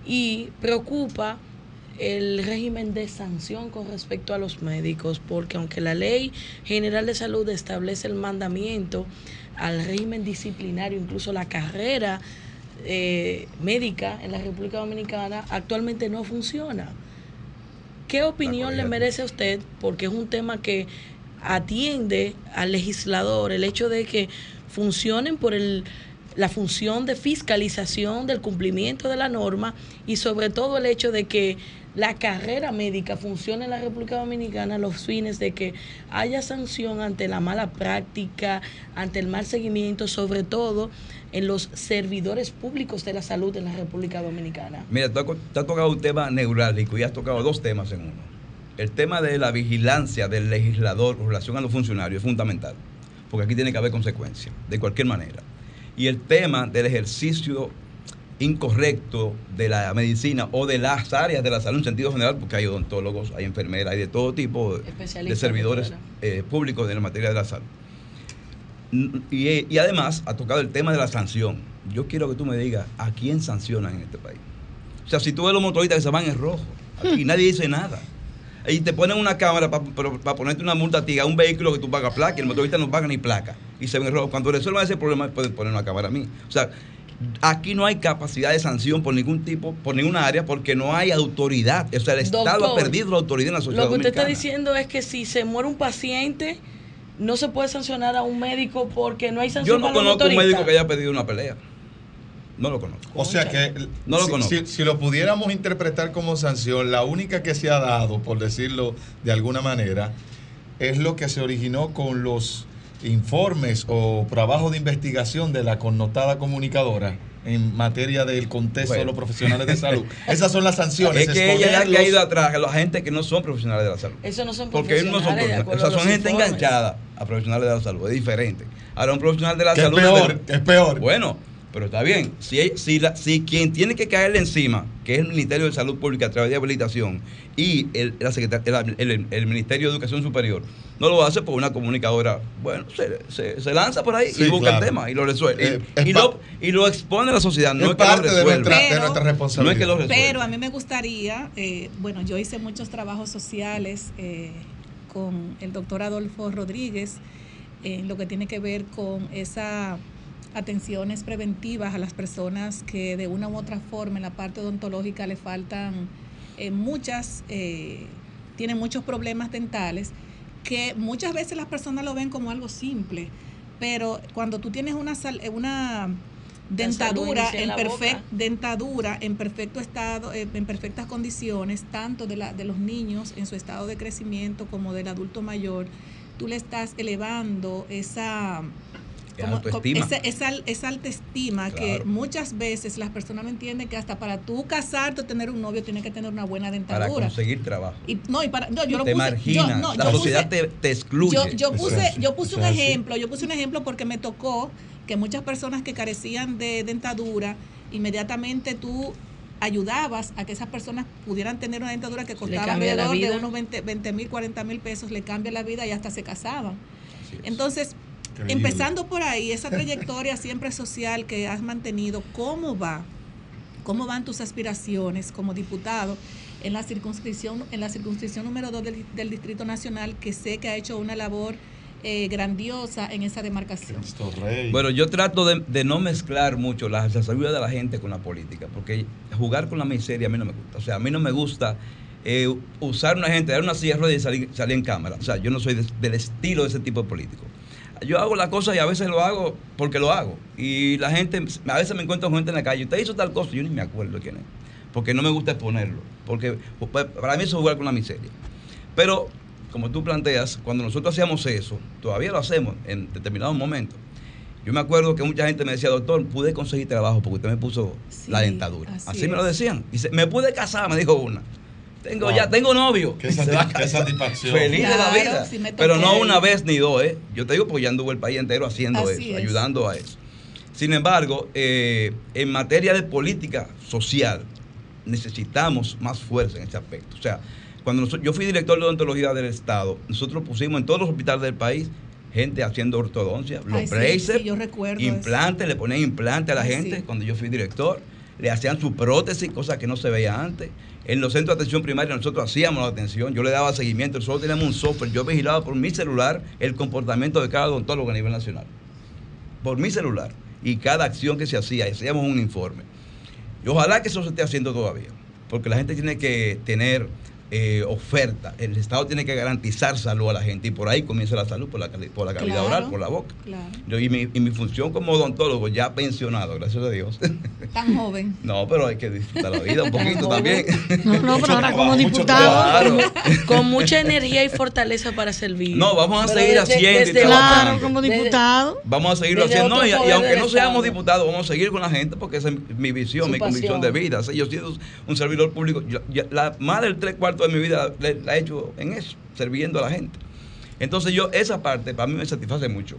y preocupa el régimen de sanción con respecto a los médicos, porque aunque la ley general de salud establece el mandamiento al régimen disciplinario, incluso la carrera eh, médica en la República Dominicana actualmente no funciona. ¿Qué opinión le merece a usted? Porque es un tema que atiende al legislador, el hecho de que funcionen por el, la función de fiscalización del cumplimiento de la norma y sobre todo el hecho de que la carrera médica funcione en la República Dominicana a los fines de que haya sanción ante la mala práctica, ante el mal seguimiento, sobre todo en los servidores públicos de la salud en la República Dominicana. Mira, te ha, co- te ha tocado un tema neurálgico y has tocado dos temas en uno. El tema de la vigilancia del legislador con relación a los funcionarios es fundamental, porque aquí tiene que haber consecuencias, de cualquier manera. Y el tema del ejercicio incorrecto de la medicina o de las áreas de la salud en sentido general, porque hay odontólogos, hay enfermeras, hay de todo tipo de, servidores eh, públicos de la materia de la salud. Y, y además ha tocado el tema de la sanción. Yo quiero que tú me digas a quién sancionan en este país. O sea, si tú ves los motoristas que se van en rojo y nadie dice nada. Y te ponen una cámara para ponerte una multa a ti a un vehículo que tú pagas placa y el motorista no paga ni placa y se ven en rojo. Cuando resuelvan ese problema pueden poner una cámara a mí. O sea, aquí no hay capacidad de sanción por ningún tipo, por ninguna área, porque no hay autoridad. O sea, el Estado ha perdido la autoridad en la sociedad Lo que usted está diciendo es que si se muere un paciente, no se puede sancionar a un médico porque no hay Yo sanción no para los conozco un médico que haya pedido una pelea. No lo conozco. O sea que No lo si, conozco. si- si lo pudiéramos interpretar como sanción, la única que se ha dado, por decirlo de alguna manera, es lo que se originó con los informes o trabajos de investigación de la connotada comunicadora en materia del contexto de los profesionales de salud. Esas son las sanciones. Es que ella le ha caído atrás a la gente que no son profesionales de la salud. Eso no son Porque ellos no son profesionales. O sea, a son gente informes. enganchada a profesionales de la salud. Es diferente. Ahora, un profesional de la Que es salud. peor, es peor. Bueno, pero está bien. Si, si, la- si quien tiene que caerle encima, que es el Ministerio de Salud Pública a través de habilitación, y el, la el, el- el Ministerio de Educación Superior, no lo hace por una comunicadora, bueno, se, se- se lanza por ahí Sí, y busca claro. el tema y lo resuelve. Eh, y, lo, y lo expone a la sociedad, no es es, que lo parte de nuestra, de Pero- nuestra no es responsabilidad. que lo resuelve. Pero a mí me gustaría, eh, bueno, yo hice muchos trabajos sociales eh, con el doctor Adolfo Rodríguez en lo que tiene que ver con esas atenciones preventivas a las personas que de una u otra forma en la parte odontológica le faltan eh, muchas, eh, tienen muchos problemas dentales, que muchas veces las personas lo ven como algo simple, pero cuando tú tienes una, sal- eh, una dentadura en boca. dentadura en perfecto estado eh, en perfectas condiciones tanto de la de los niños en su estado de crecimiento como del adulto mayor tú le estás elevando esa Es como- autoestima. esa, esa, esa autoestima que muchas veces las personas no entienden que hasta para tú casarte o tener un novio tienes que tener una buena para dentadura conseguir trabajo. y no y para no, yo lo te puse margina, yo, no, la yo sociedad puse- te, te excluye. yo, puse, es así, yo puse eso un es así. ejemplo, yo puse un ejemplo porque me tocó que muchas personas que carecían de dentadura, inmediatamente tú ayudabas a que esas personas pudieran tener una dentadura que costaba alrededor de unos 20 mil, 40 mil pesos, le cambia la vida y hasta se casaban. Entonces, Increíble. empezando por ahí, esa trayectoria siempre social que has mantenido, ¿cómo va? ¿Cómo van tus aspiraciones como diputado en la circunscripción, en la circunscripción número 2 del, del Distrito Nacional, que sé que ha hecho una labor eh, grandiosa en esa demarcación? Bueno, yo trato de, de no mezclar mucho la, la salud de la gente con la política, porque jugar con la miseria a mí no me gusta. O sea, a mí no me gusta eh, usar una gente, dar una silla de ruedas y salir, salir en cámara. O sea, yo no soy de- del estilo de ese tipo de político. Yo hago la cosa y a veces lo hago porque lo hago. Y la gente, a veces me encuentro con gente en la calle, usted hizo tal cosa, y yo ni me acuerdo quién es. Porque no me gusta exponerlo. Porque pues, para mí eso es jugar con la miseria. Pero, como tú planteas, cuando nosotros hacíamos eso, todavía lo hacemos en determinados momentos. Yo me acuerdo que mucha gente me decía, doctor, pude conseguir trabajo porque usted me puso Sí, la dentadura. así Así, me lo decían. Dice, me pude casar, me dijo una. Tengo Wow. ya, tengo novio. Qué va satisfacción. Feliz de la vida. Pero no una vez ni dos, ¿eh? Yo te digo, pues ya anduve el país entero haciendo Así eso, es. ayudando a eso. Sin embargo, eh, en materia de política social, necesitamos más fuerza en ese aspecto. O sea, cuando nosotros- yo fui director de odontología del Estado, nosotros pusimos en todos los hospitales del país gente haciendo ortodoncia, los Ay, braces, sí, yo recuerdo eso. implantes, le ponían implantes a la Ay, gente sí. cuando yo fui director, le hacían su prótesis, cosa que no se veía antes. En los centros de atención primaria nosotros hacíamos la atención, yo le daba seguimiento, nosotros teníamos un software, yo vigilaba por mi celular el comportamiento de cada odontólogo a nivel nacional. Por mi celular. Y cada acción que se hacía, hacíamos un informe. Y ojalá que eso se esté haciendo todavía, porque la gente tiene que tener eh, oferta, el Estado tiene que garantizar salud a la gente y por ahí comienza la salud, por la, por la cavidad Claro. oral, por la boca. Claro. Yo, y, mi, y mi función como odontólogo, ya pensionado, gracias a Dios. Tan joven. no, pero hay que disfrutar la vida un poquito también. No, no, pero ahora como diputado. Claro. Con mucha energía y fortaleza para servir. No, vamos a Pero seguir desde- haciendo desde-. Claro, como diputado. Vamos a seguirlo Desde haciendo. No, y, aunque no seamos diputados, vamos a seguir con la gente porque esa es mi visión, Su mi convicción pasión. de vida. O sea, yo sido un servidor público. Yo- yo- la, más del tres cuartos de mi vida la, la he hecho en eso, sirviendo a la gente. Entonces yo, esa parte para mí me satisface mucho.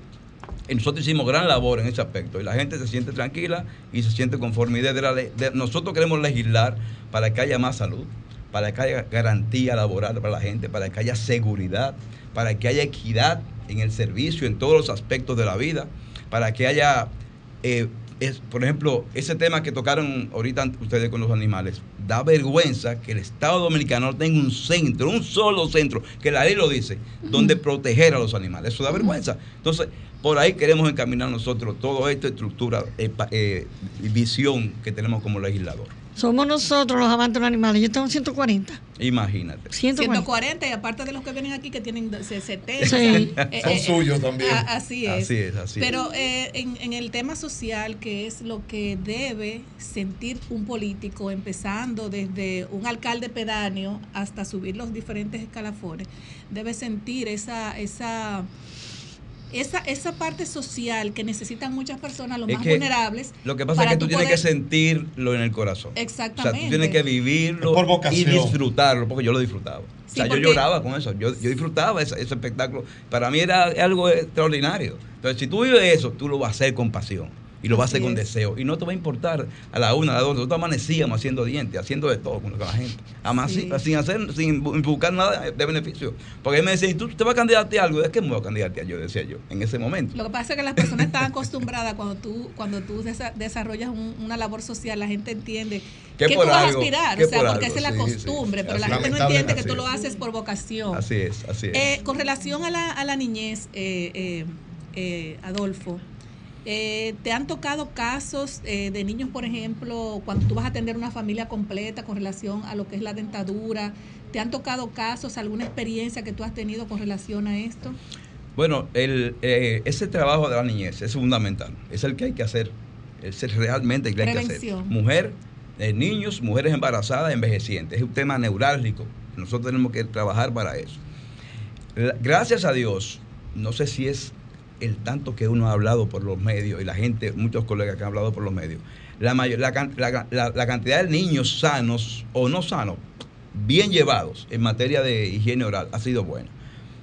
Y nosotros hicimos gran labor en ese aspecto y la gente se siente tranquila y se siente conforme. Y desde la ley- de- nosotros queremos legislar para que haya más salud, para que haya garantía laboral para la gente, para que haya seguridad, para que haya equidad en el servicio, en todos los aspectos de la vida, para que haya eh, es, por ejemplo, ese tema que tocaron ahorita ustedes con los animales, da vergüenza que el Estado Dominicano no tenga un centro, un solo centro, que la ley lo dice, donde proteger a los animales. Eso da vergüenza. Entonces, por ahí queremos encaminar nosotros toda esta estructura eh, eh, y visión que tenemos como legislador. Somos nosotros los amantes de los animales. Yo tengo 140. Imagínate. 140. 140 y aparte de los que vienen aquí que tienen se- 70. Sí. eh, Son eh, suyos también. a- así es. Así es, así es. Pero eh, en, en el tema social, que es lo que debe sentir un político, empezando desde un alcalde pedáneo hasta subir los diferentes escalafones, debe sentir esa, esa, esa, esa parte social que necesitan muchas personas, los Es más que vulnerables. Lo que pasa es para que tú tienes que sentirlo en el corazón. O sea, Exactamente. tú tienes que vivirlo por y disfrutarlo, porque yo lo disfrutaba. Sí, o sea, yo lloraba con eso. Yo, yo disfrutaba ese, ese espectáculo. Para mí era algo extraordinario. Entonces, si tú vives eso, tú lo vas a hacer con pasión. Y lo vas a hacer con es. deseo. Y no te va a importar a la una, a la dos. Nosotros amanecíamos haciendo dientes, haciendo de todo con la gente. Además, Sí. sin, sin hacer, sin bu- buscar nada de beneficio. Porque él me decía, ¿y tú te vas a candidatear a algo? ¿De qué me voy a candidatear? Yo decía yo, en ese momento. Lo que pasa es que las personas están acostumbradas cuando tú cuando tú desa- desarrollas un- una labor social, la gente entiende Que tú vas algo, a aspirar, o sea, por porque esa es la sí, sí. costumbre, pero la gente no entiende que tú lo es. haces por vocación. Así es, así es. Eh, con relación a la, a la niñez, eh, eh, eh, Adolfo, eh, ¿te han tocado casos eh, de niños, por ejemplo, cuando tú vas a atender una familia completa con relación a lo que es la dentadura? ¿Te han tocado casos, alguna experiencia que tú has tenido con relación a esto? Bueno, el, eh, ese trabajo de la niñez es fundamental. Es el que hay que hacer. Es el realmente el que hay que hacer. Mujer, niños, mujeres embarazadas, envejecientes. Es un tema neurálgico. Nosotros tenemos que trabajar para eso. Gracias a Dios, no sé si es el tanto que uno ha hablado por los medios y la gente, muchos colegas que han hablado por los medios, la, mayor- la, la- la- cantidad de niños sanos o no sanos, bien llevados en materia de higiene oral, ha sido buena.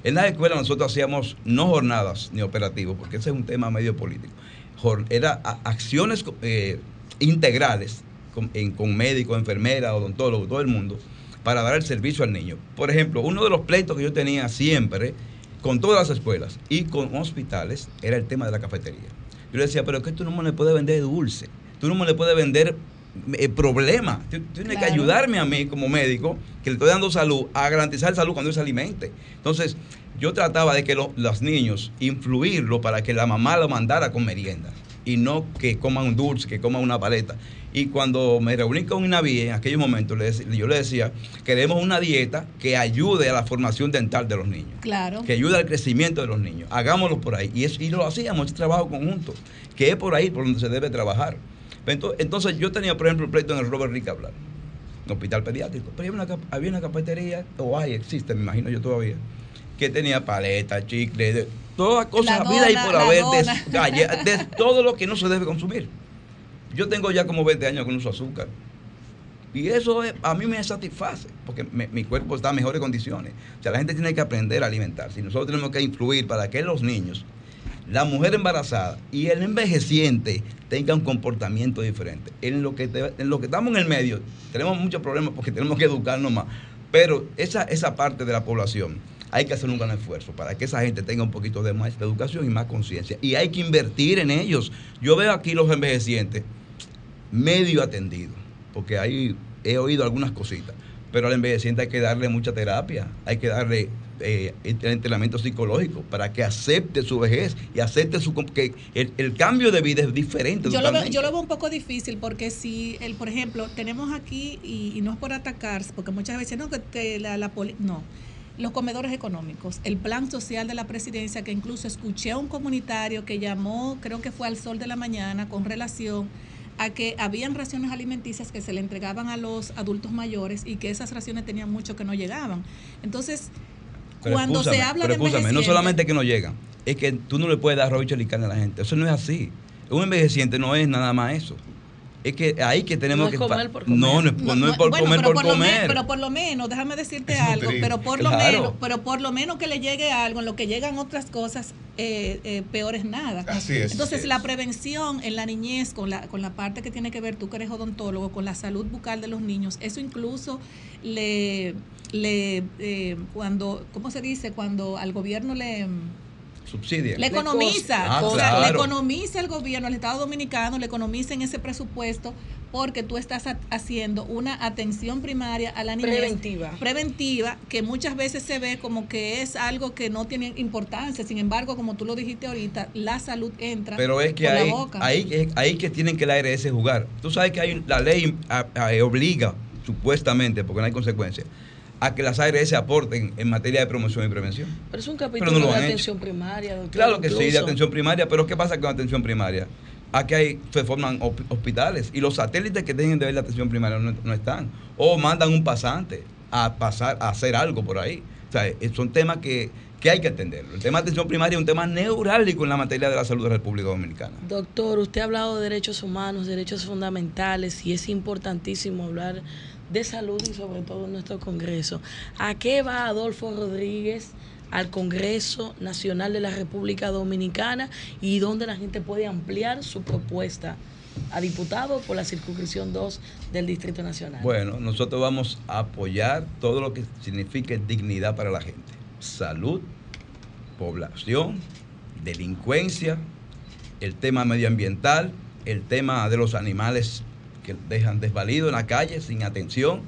En las escuelas nosotros hacíamos no jornadas ni operativos, porque ese es un tema medio político. Era acciones eh, integrales con, con médicos, enfermeras, odontólogos, todo el mundo, para dar el servicio al niño. Por ejemplo, uno de los pleitos que yo tenía siempre con todas las escuelas y con hospitales era el tema de la cafetería. Yo le decía, pero es que tú no me le puedes vender dulce, tú no me le puedes vender eh, problema. Tú, tú tienes que ayudarme a mí como médico, que le estoy dando salud, a garantizar salud cuando él se alimente. Entonces, yo trataba de que lo- los niños influirlo para que la mamá lo mandara con meriendas y no que coman un dulce, que coman una paleta. Y cuando me reuní con Inaví en aquellos momentos, le dec- yo le decía, queremos una dieta que ayude a la formación dental de los niños Claro. que ayuda al crecimiento de los niños. Hagámoslo por ahí. Y, es, y lo hacíamos, ese trabajo conjunto, que es por ahí por donde se debe trabajar. Entonces, yo tenía, por ejemplo, el pleito en el Robert Rick hablar, en el hospital pediátrico. Pero había una, cap- había una cafetería, o hay, existe, me imagino yo todavía, que tenía paletas, chicle, de, todas cosas La vida y por haber, de, de todo lo que no se debe consumir. Yo tengo ya como 20 años con uso azúcar. Y eso es- a mí me satisface, porque mi cuerpo está en mejores condiciones. O sea, la gente tiene que aprender a alimentarse. Y nosotros tenemos que influir para que los niños, la mujer embarazada y el envejeciente tengan un comportamiento diferente. En lo que, que estamos en el medio, tenemos muchos problemas porque tenemos que educarnos más. Pero esa, esa parte de la población hay que hacer un gran esfuerzo para que esa gente tenga un poquito de más educación y más conciencia. Y hay que invertir en ellos. Yo veo aquí los envejecientes medio atendidos, porque ahí he oído algunas cositas. Pero al envejeciente hay que darle mucha terapia, hay que darle eh, entrenamiento psicológico para que acepte su vejez y acepte su que el, el cambio de vida es diferente. Yo lo, veo, yo lo veo un poco difícil porque si, el, por ejemplo, tenemos aquí, y, y no es por atacar, porque muchas veces no, que te- la, la poli- no, los comedores económicos, el plan social de la presidencia, que incluso escuché a un comunitario que llamó, creo que fue al sol de la mañana, con relación a que habían raciones alimenticias que se le entregaban a los adultos mayores y que esas raciones tenían mucho que no llegaban. Entonces, Pero cuando se habla pero de no solamente que no llegan, es que tú no le puedes dar arroz y carne a la gente. Eso no es así. Un envejeciente no es nada más eso. Es que ahí que tenemos No es que... comer por comer. No, no, es- no es por bueno, comer pero por, lo comer. men- pero por lo menos, déjame decirte Es algo, pero por lo menos, pero por lo menos que le llegue algo, en lo que llegan otras cosas, eh, eh, peor es nada. Así es, Entonces, así la es. prevención en la niñez, con la, con la parte que tiene que ver, tú que eres odontólogo, con la salud bucal de los niños, eso incluso le, le eh, cuando, ¿cómo se dice? Cuando al gobierno le subsidia. Le economiza, Ah, o sea, le economiza el gobierno, el Estado Dominicano, le economiza en ese presupuesto porque tú estás ha- haciendo una atención primaria a la niñez. Preventiva. Preventiva, que muchas veces se ve como que es algo que no tiene importancia. Sin embargo, como tú lo dijiste ahorita, la salud entra Pero es que por la ahí, boca. ahí, que- ahí que tienen que la ARS jugar. Tú sabes que hay, la ley a- a- obliga, supuestamente, porque no hay consecuencias, a que las ARS aporten en materia de promoción y prevención. Pero es un capítulo no de hecho. atención primaria, doctor. Claro que sí, de incluso. atención primaria, pero ¿qué pasa con atención primaria? Aquí hay, se forman hospitales y los satélites que tienen de ver la atención primaria no, no están. O mandan un pasante a pasar a hacer algo por ahí. O sea, eh, son temas que, que hay que atenderlo. El tema de atención primaria es un tema neurálgico en la materia de la salud de la República Dominicana. Doctor, usted ha hablado de derechos humanos, derechos fundamentales y es importantísimo hablar de salud y sobre todo en nuestro Congreso. ¿A qué va Adolfo Rodríguez al Congreso Nacional de la República Dominicana y dónde la gente puede ampliar su propuesta a diputado por la circunscripción 2 del Distrito Nacional? Bueno, nosotros vamos a apoyar todo lo que signifique dignidad para la gente. Salud, población, delincuencia, el tema medioambiental, el tema de los animales que dejan desvalidos en la calle sin atención.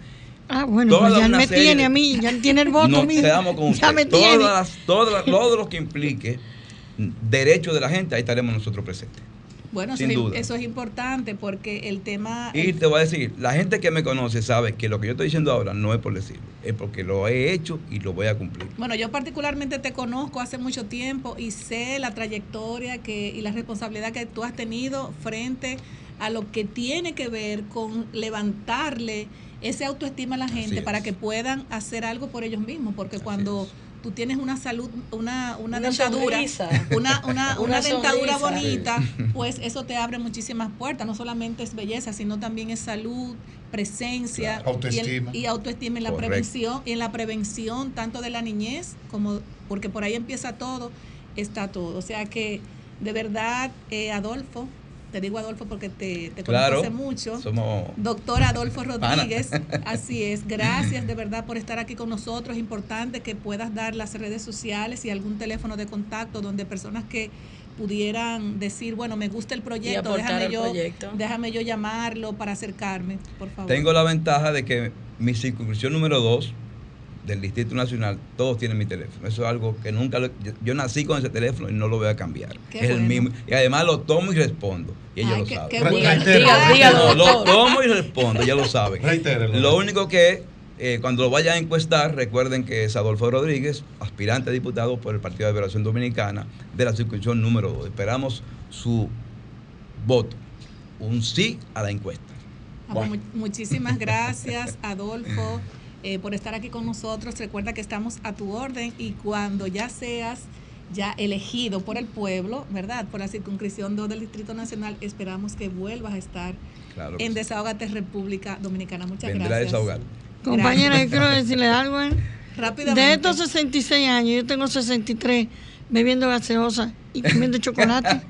Ah, bueno, Toda pues ya me serie tiene a mí, ya tiene el voto Nos mío. quedamos con ya usted. me tiene. Todas las- todas las- todo lo que implique derechos de la gente, ahí estaremos nosotros presentes. Bueno, sin eso, duda. Es, eso es importante porque el tema... Y te voy a decir, la gente que me conoce sabe que lo que yo estoy diciendo ahora no es por decirlo, es porque lo he hecho y lo voy a cumplir. Bueno, yo particularmente te conozco hace mucho tiempo y sé la trayectoria que y la responsabilidad que tú has tenido frente a lo que tiene que ver con levantarle ese autoestima a la gente para que puedan hacer algo por ellos mismos, porque Así cuando es. tú tienes una salud, una, una, Una dentadura, sonrisa. una, una, Una una dentadura sonrisa. bonita, pues eso te abre muchísimas puertas, no solamente es belleza, sino también es salud, presencia Claro. y el- Autoestima. y autoestima en la Correcto. prevención y en la prevención tanto de la niñez como porque por ahí empieza todo está todo o sea que de verdad eh, Adolfo te digo Adolfo porque te, te Claro, hace mucho somos Doctor Adolfo Pana. Rodríguez, así es. Gracias de verdad por estar aquí con nosotros. Es importante que puedas dar las redes sociales y algún teléfono de contacto donde personas que pudieran decir, bueno, me gusta el proyecto, déjame yo, proyecto. déjame yo llamarlo para acercarme, por favor. Tengo la ventaja de que mi circunscripción número 2 del Distrito Nacional, todos tienen mi teléfono. Eso es algo que nunca lo- yo, yo nací con ese teléfono y no lo voy a cambiar. Qué es el mismo. Y además lo tomo y respondo. Y ellos Ay, lo qué- saben. qué bueno. No, lo tomo y respondo, ya lo saben. Lo único que eh, cuando lo vayan a encuestar, recuerden que es Adolfo Rodríguez, aspirante a diputado por el Partido de Liberación Dominicana de la circunscripción número 2. Esperamos su voto, un sí a la encuesta. Pues, mu- muchísimas gracias, Adolfo, eh, por estar aquí con nosotros. Recuerda que estamos a tu orden y cuando ya seas ya elegido por el pueblo, ¿verdad? Por la circunscripción 2 del Distrito Nacional, esperamos que vuelvas a estar Claro. en sí. Desahogate República Dominicana. Muchas Vendrá gracias. desahogar. Compañera, yo quiero decirle algo. ¿eh? Rápidamente. De estos 66 años, yo tengo 63 bebiendo gaseosa y comiendo chocolate.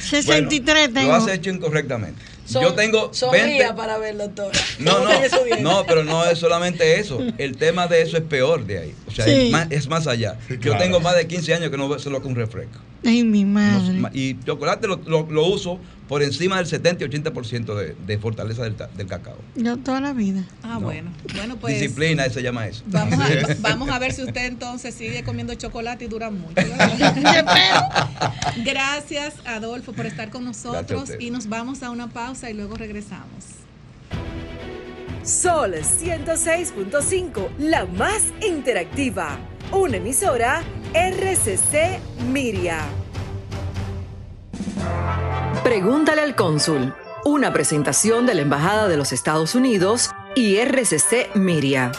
63 Bueno, tengo. Lo has hecho incorrectamente. Son- Yo tengo sonría 20 para ver, doctor. No, ¿Cómo tiene su no, no, pero no es solamente eso. El tema de eso es peor de ahí. O sea, Sí. es, más, es más allá. Sí, Yo tengo más de 15 años que no se lo con un refresco. Ay, mi No- madre. y chocolate lo, lo- lo uso por encima del 70 y 80% de, de fortaleza del, del cacao. Yo toda la vida. Ah, No. bueno. Bueno, pues Disciplina, se llama eso. vamos a, es. vamos a ver si usted entonces sigue comiendo chocolate y dura mucho. Gracias, Adolfo, por estar con nosotros y nos vamos a una pausa y luego regresamos. Sol 106.5, la más interactiva. Una emisora RCC Miria. Pregúntale al cónsul. Una presentación de la Embajada de los Estados Unidos y RCC Miria.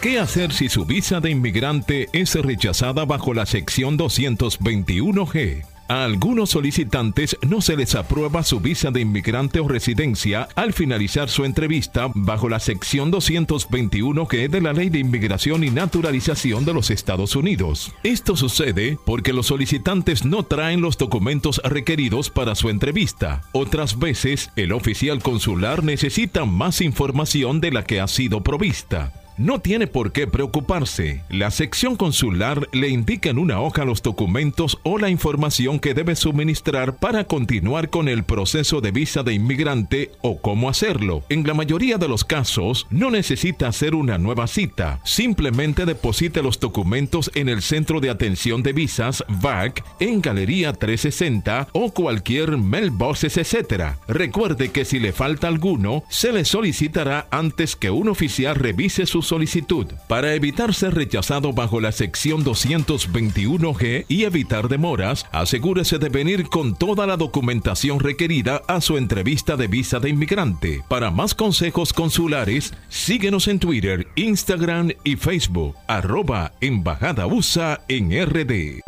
¿Qué hacer si su visa de inmigrante es rechazada bajo la sección 221G? A algunos solicitantes no se les aprueba su visa de inmigrante o residencia al finalizar su entrevista bajo la sección 221G de la Ley de Inmigración y Naturalización de los Estados Unidos. Esto sucede porque los solicitantes no traen los documentos requeridos para su entrevista. Otras veces, el oficial consular necesita más información de la que ha sido provista. No tiene por qué preocuparse. La sección consular le indica en una hoja los documentos o la información que debe suministrar para continuar con el proceso de visa de inmigrante o cómo hacerlo. En la mayoría de los casos, no necesita hacer una nueva cita. Simplemente deposite los documentos en el Centro de Atención de Visas, VAC, en Galería 360 o cualquier mailboxes, etc. Recuerde que si le falta alguno, se le solicitará antes que un oficial revise su solicitud. Para evitar ser rechazado bajo la sección 221G y evitar demoras, asegúrese de venir con toda la documentación requerida a su entrevista de visa de inmigrante. Para más consejos consulares, síguenos en Twitter, Instagram y Facebook, arroba Embajada USA en RD.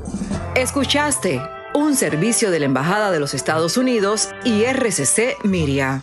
Escuchaste un servicio de la Embajada de los Estados Unidos y RCC Miria.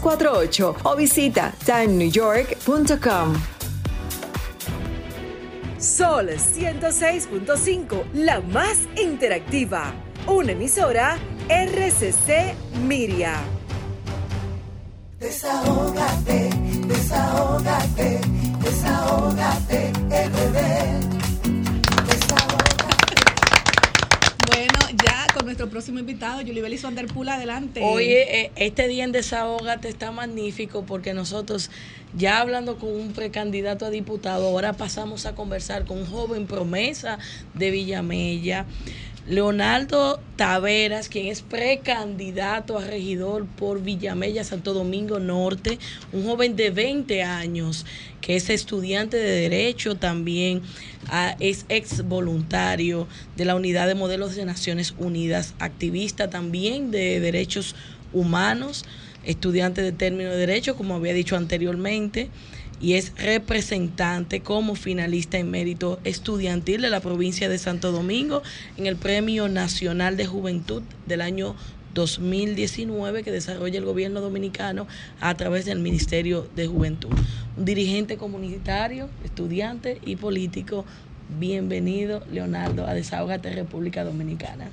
48 o visita timennewyork.com. Sol 106.5, la más interactiva. Una emisora RCC Miria. Desahógate, desahógate, desahógate, RD. Bueno, ya nuestro próximo invitado, Yulibel y adelante. Oye, eh, este día en Desahógate está magnífico porque nosotros, ya hablando con un precandidato a diputado, ahora pasamos a conversar con un joven promesa de Villamella. Leonardo Taveras, quien es precandidato a regidor por Villamella, Santo Domingo Norte, un joven de 20 años que es estudiante de Derecho también, ah, es ex voluntario de la Unidad de Modelos de Naciones Unidas, activista también de derechos humanos, estudiante de término de Derecho, como había dicho anteriormente y es representante como finalista en mérito estudiantil de la provincia de Santo Domingo en el Premio Nacional de Juventud del año 2019 que desarrolla el gobierno dominicano a través del Ministerio de Juventud. Un dirigente comunitario, estudiante y político. Bienvenido, Leonardo, a Desahogate República Dominicana.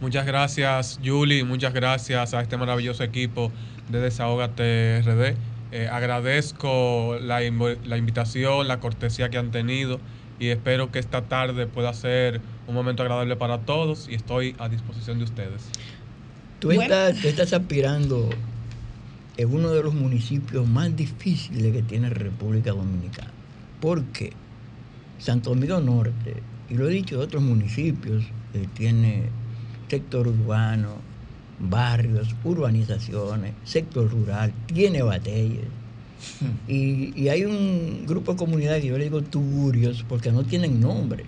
Muchas gracias, Julie. Muchas gracias a este maravilloso equipo de Desahógate RD. Eh, agradezco la, la invitación, la cortesía que han tenido y espero que esta tarde pueda ser un momento agradable para todos y estoy a disposición de ustedes. Tú estás, tú estás aspirando en uno de los municipios más difíciles que tiene República Dominicana. Porque Santo Domingo Norte, y lo he dicho de otros municipios, eh, tiene sector urbano, barrios, urbanizaciones, sector rural, tiene batallas. Y, y hay un grupo de comunidades que yo le digo tugurios porque no tienen nombre.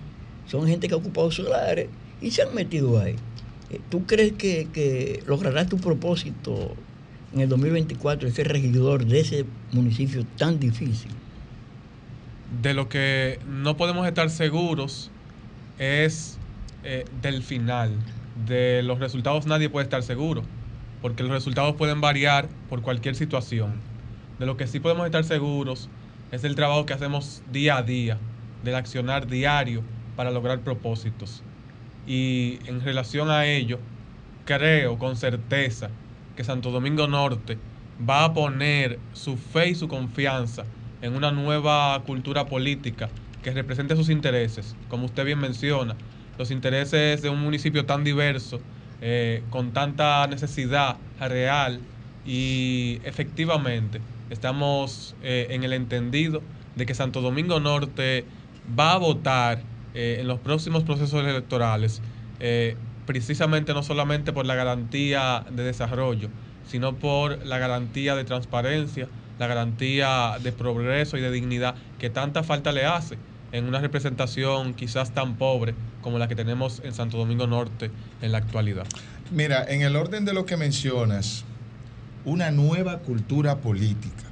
Son gente que ha ocupado solares y se han metido ahí. Eh, ¿Tú crees que, que lograrás tu propósito en el 2024 de ser regidor de ese municipio tan difícil? De lo que no podemos estar seguros es eh, del final. De los resultados nadie puede estar seguro, porque los resultados pueden variar por cualquier situación. De lo que sí podemos estar seguros es del trabajo que hacemos día a día, del accionar diario para lograr propósitos. Y en relación a ello, creo con certeza que Santo Domingo Norte va a poner su fe y su confianza en una nueva cultura política que represente sus intereses, como usted bien menciona, los intereses de un municipio tan diverso, eh, con tanta necesidad real y efectivamente estamos eh, en el entendido de que Santo Domingo Norte va a votar eh, en los próximos procesos electorales, precisamente no solamente por la garantía de desarrollo, sino por la garantía de transparencia, la garantía de progreso y de dignidad que tanta falta le hace en una representación quizás tan pobre como la que tenemos en Santo Domingo Norte en la actualidad. Mira, en el orden de lo que mencionas, una nueva cultura política.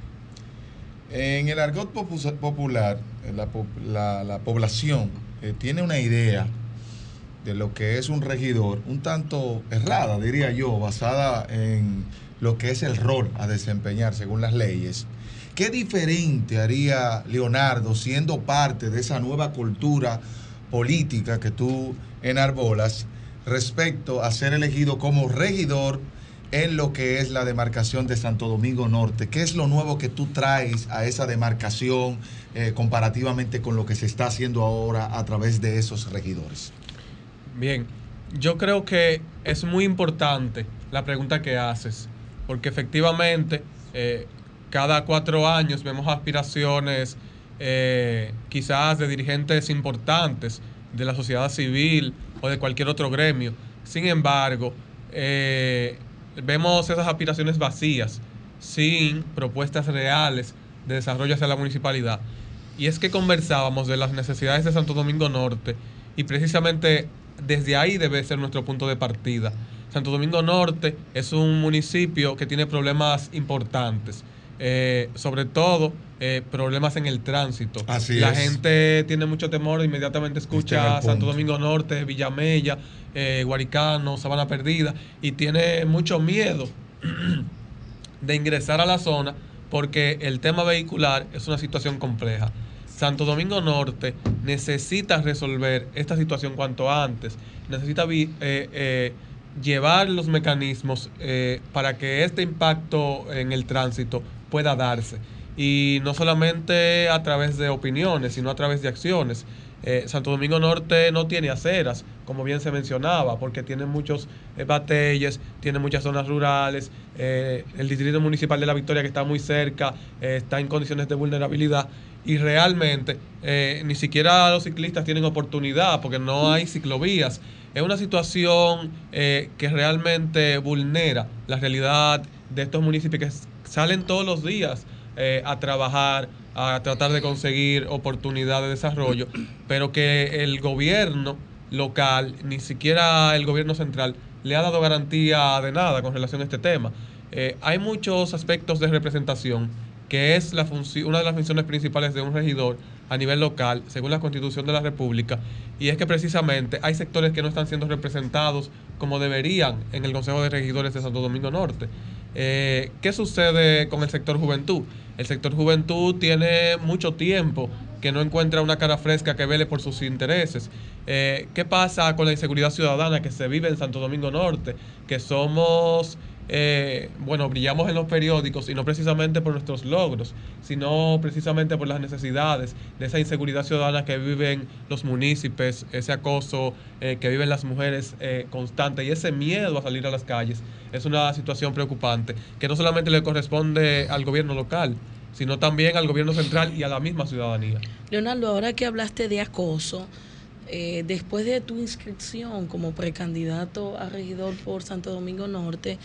En el argot popu- popular, la, po- la- la población eh, tiene una idea de lo que es un regidor, un tanto errada, diría yo, basada en lo que es el rol a desempeñar según las leyes. ¿Qué diferente haría Leonardo siendo parte de esa nueva cultura política que tú enarbolas respecto a ser elegido como regidor en lo que es la demarcación de Santo Domingo Norte? ¿Qué es lo nuevo que tú traes a esa demarcación eh, comparativamente con lo que se está haciendo ahora a través de esos regidores? Bien, yo creo que es muy importante la pregunta que haces, porque efectivamente eh, cada cuatro años vemos aspiraciones eh, quizás de dirigentes importantes de la sociedad civil o de cualquier otro gremio. Sin embargo, eh, vemos esas aspiraciones vacías, sin propuestas reales de desarrollo hacia la municipalidad. Y es que conversábamos de las necesidades de Santo Domingo Norte y precisamente desde ahí debe ser nuestro punto de partida. Santo Domingo Norte es un municipio que tiene problemas importantes, eh, sobre todo eh, problemas en el tránsito. Así La es. gente tiene mucho temor, inmediatamente Este es escucha el Santo. Domingo Norte, Villamella, eh, Guaricano, Sabana Perdida, y tiene mucho miedo de ingresar a la zona porque el tema vehicular es una situación compleja. Santo Domingo Norte necesita resolver esta situación cuanto antes, necesita eh, llevar los mecanismos para que este impacto en el tránsito pueda darse. Y no solamente a través de opiniones, sino a través de acciones. Eh, Santo Domingo Norte no tiene aceras, como bien se mencionaba, porque tiene muchos eh, batalles, tiene muchas zonas rurales. eh, el distrito municipal de La Victoria, que está muy cerca, eh, está en condiciones de vulnerabilidad. Y realmente ni siquiera los ciclistas tienen oportunidad porque no hay ciclovías. Es una situación que realmente vulnera la realidad de estos municipios que salen todos los días eh, a trabajar, a tratar de conseguir oportunidad de desarrollo, pero que el gobierno local, ni siquiera el gobierno central, le ha dado garantía de nada con relación a este tema. Eh, hay muchos aspectos de representación que es la una de las funciones principales de un regidor a nivel local, según la Constitución de la República, y es que precisamente hay sectores que no están siendo representados como deberían en el Consejo de Regidores de Santo Domingo Norte. Eh, ¿Qué sucede con el sector juventud? El sector juventud tiene mucho tiempo que no encuentra una cara fresca que vele por sus intereses. Eh, ¿Qué pasa con la inseguridad ciudadana que se vive en Santo Domingo Norte? Que somos, eh, bueno, brillamos en los periódicos y no precisamente por nuestros logros, sino precisamente por las necesidades de esa inseguridad ciudadana que viven los municipios, ese acoso eh, que viven las mujeres eh, constante y ese miedo a salir a las calles. Es una situación preocupante que no solamente le corresponde al gobierno local, sino también al gobierno central y a la misma ciudadanía. Leonardo, ahora que hablaste de acoso, eh, después de tu inscripción como precandidato a regidor por Santo Domingo Norte,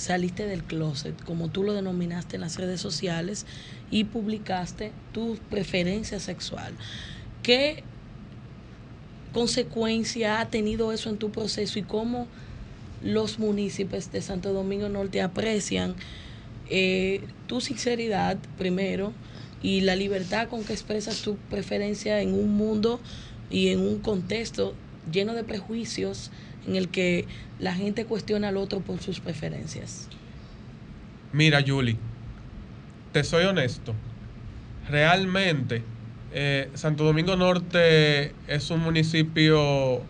saliste del closet, como tú lo denominaste en las redes sociales, y publicaste tu preferencia sexual. ¿Qué consecuencia ha tenido eso en tu proceso y cómo los municipios de Santo Domingo Norte aprecian eh, tu sinceridad primero y la libertad con que expresas tu preferencia en un mundo y en un contexto lleno de prejuicios en el que la gente cuestiona al otro por sus preferencias. Mira, Julie, te soy honesto. Realmente, eh, Santo Domingo Norte es un municipio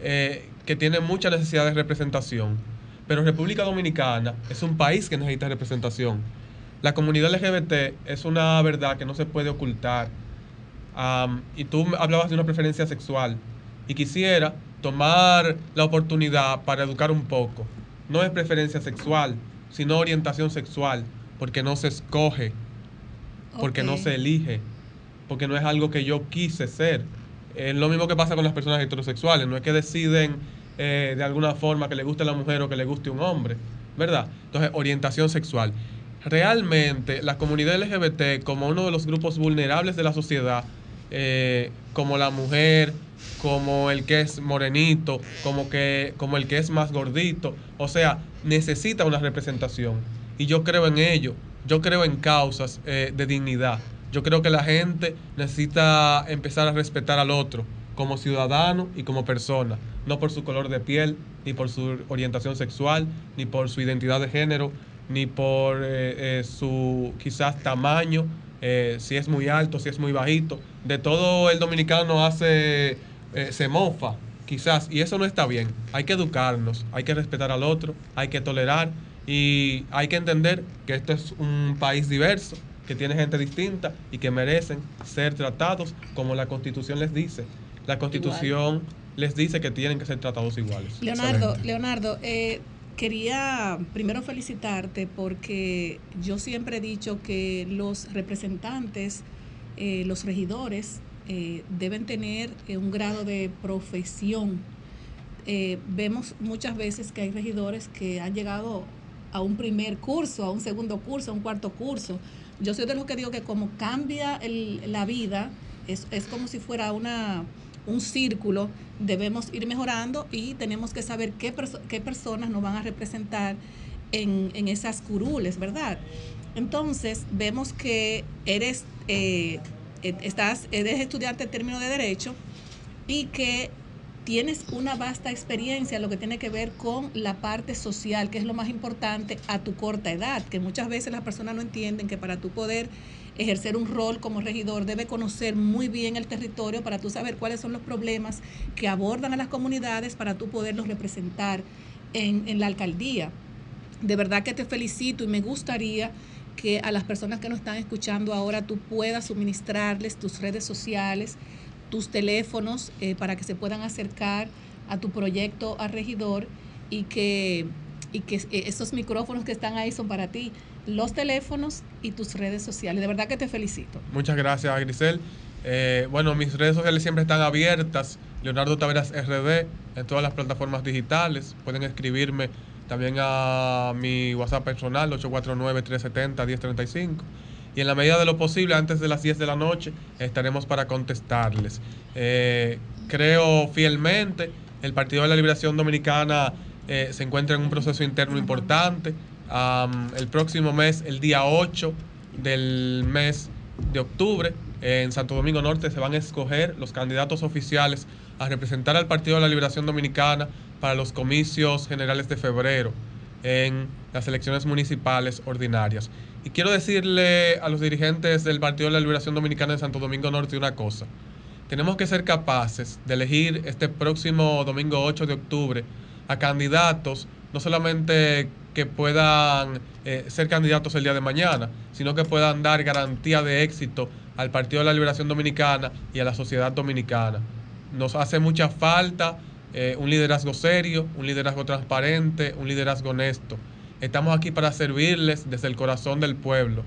eh, que tiene mucha necesidad de representación, pero República Dominicana es un país que necesita representación. La comunidad LGBT es una verdad que no se puede ocultar. Y tú hablabas de una preferencia sexual y quisiera tomar la oportunidad para educar un poco. No es preferencia sexual, sino orientación sexual, porque no se escoge, porque no se elige, porque no es algo que yo quise ser. Es lo mismo que pasa con las personas heterosexuales, no es que deciden eh, de alguna forma que le guste la mujer o que le guste un hombre, ¿verdad? Entonces, orientación sexual. Realmente, la comunidad LGBT, como uno de los grupos vulnerables de la sociedad, eh, como la mujer, como el que es morenito, como, que, como el que es más gordito, o sea, necesita una representación. Y yo creo en ello, yo creo en causas eh, de dignidad. Yo creo que la gente necesita empezar a respetar al otro como ciudadano y como persona, no por su color de piel, ni por su orientación sexual, ni por su identidad de género, ni por eh, eh, su quizás tamaño, si es muy alto, si es muy bajito. De todo el dominicano hace, se mofa, quizás, y eso no está bien. Hay que educarnos, hay que respetar al otro, hay que tolerar y hay que entender que esto es un país diverso, que tiene gente distinta y que merecen ser tratados como la constitución les dice. La constitución les dice que tienen que ser tratados iguales. Leonardo, Leonardo, eh, quería primero felicitarte porque yo siempre he dicho que los representantes, eh, los regidores, eh, deben tener un grado de profesión. vemos muchas veces que hay regidores que han llegado a un primer curso, a un segundo curso, a un cuarto curso. Yo soy de los que digo que como cambia la vida, es, es como si fuera una un círculo, debemos ir mejorando y tenemos que saber qué, qué personas nos van a representar en, en, esas curules, ¿verdad? Entonces, vemos que eres, eh, estás, eres estudiante en términos de derecho y que tienes una vasta experiencia en lo que tiene que ver con la parte social, que es lo más importante a tu corta edad, que muchas veces las personas no entienden que para tu poder ejercer un rol como regidor, debe conocer muy bien el territorio para tú saber cuáles son los problemas que abordan a las comunidades para tú poderlos representar en, en la alcaldía. De verdad que te felicito y me gustaría que a las personas que nos están escuchando ahora tú puedas suministrarles tus redes sociales, tus teléfonos eh, para que se puedan acercar a tu proyecto a regidor y que, y que eh, esos micrófonos que están ahí son para ti los teléfonos y tus redes sociales. De verdad que te felicito. Muchas gracias, Grisel. Eh, bueno, mis redes sociales siempre están abiertas. Leonardo Taveras RD en todas las plataformas digitales. Pueden escribirme también a mi WhatsApp personal 849-370-1035. Y en la medida de lo posible, antes de las 10 de la noche, estaremos para contestarles. Eh, creo fielmente, el Partido de la Liberación Dominicana eh, se encuentra en un proceso interno importante el próximo mes, el día 8 del mes de octubre, en Santo Domingo Norte se van a escoger los candidatos oficiales a representar al Partido de la Liberación Dominicana para los comicios generales de febrero en las elecciones municipales ordinarias. Y quiero decirle a los dirigentes del Partido de la Liberación Dominicana de Santo Domingo Norte una cosa. Tenemos que ser capaces de elegir este próximo domingo 8 de octubre a candidatos no solamente que puedan eh, ser candidatos el día de mañana, sino que puedan dar garantía de éxito al Partido de la Liberación Dominicana y a la sociedad dominicana. Nos hace mucha falta eh, un liderazgo serio, un liderazgo transparente, un liderazgo honesto. Estamos aquí para servirles desde el corazón del pueblo,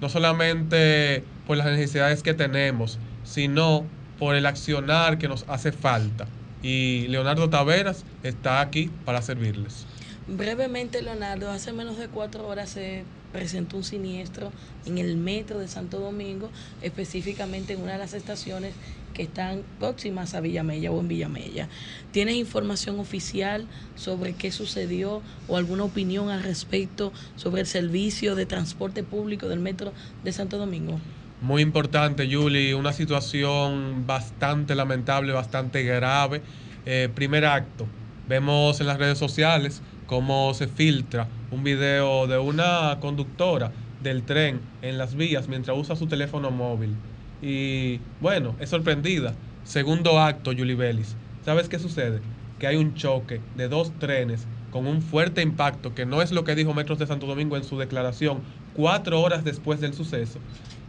no solamente por las necesidades que tenemos, sino por el accionar que nos hace falta. Y Leonardo Taveras está aquí para servirles. Brevemente, Leonardo, hace menos de cuatro horas se presentó un siniestro en el metro de Santo Domingo, específicamente en una de las estaciones que están próximas a Villamella o en Villamella. ¿Tienes información oficial sobre qué sucedió o alguna opinión al respecto sobre el servicio de transporte público del metro de Santo Domingo? Muy importante, Julie, una situación bastante lamentable, bastante grave. Eh, primer acto, vemos en las redes sociales cómo se filtra un video de una conductora del tren en las vías mientras usa su teléfono móvil. Y bueno, es sorprendida. Segundo acto, Julie. ¿Sabes qué sucede? Que hay un choque de dos trenes con un fuerte impacto, que no es lo que dijo Metros de Santo Domingo en su declaración, cuatro horas después del suceso.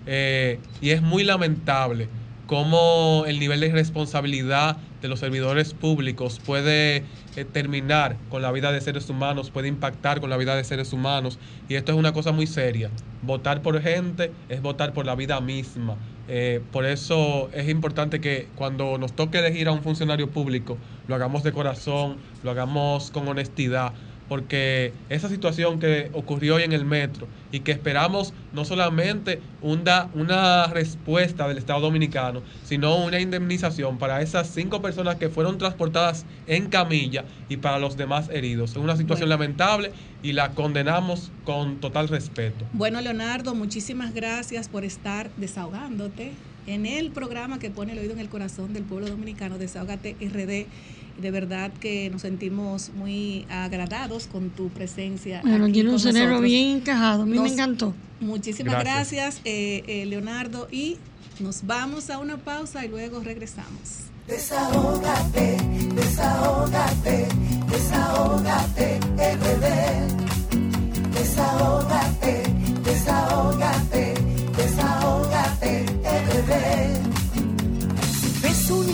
Eh, y es muy lamentable cómo el nivel de irresponsabilidad de los servidores públicos puede eh, terminar con la vida de seres humanos, puede impactar con la vida de seres humanos. Y esto es una cosa muy seria. Votar por gente es votar por la vida misma. Eh, por eso es importante que cuando nos toque elegir a un funcionario público, lo hagamos de corazón, lo hagamos con honestidad, porque esa situación que ocurrió hoy en el metro y que esperamos no solamente una, una respuesta del Estado Dominicano, sino una indemnización para esas cinco personas que fueron transportadas en camilla y para los demás heridos. Es una situación Bueno. lamentable y la condenamos con total respeto. Bueno, Leonardo, muchísimas gracias por estar desahogándote en el programa que pone el oído en el corazón del pueblo dominicano, Desahógate RD. De verdad que nos sentimos muy agradados con tu presencia. Bueno, aquí tiene un cerebro bien encajado. A mí me Nos- encantó. Muchísimas gracias, Gracias. eh, eh, Leonardo, y nos vamos a una pausa y luego regresamos. Desahógate, desahógate, desahógate, RD. Desahógate, desahógate, desahógate, RD. Si ves una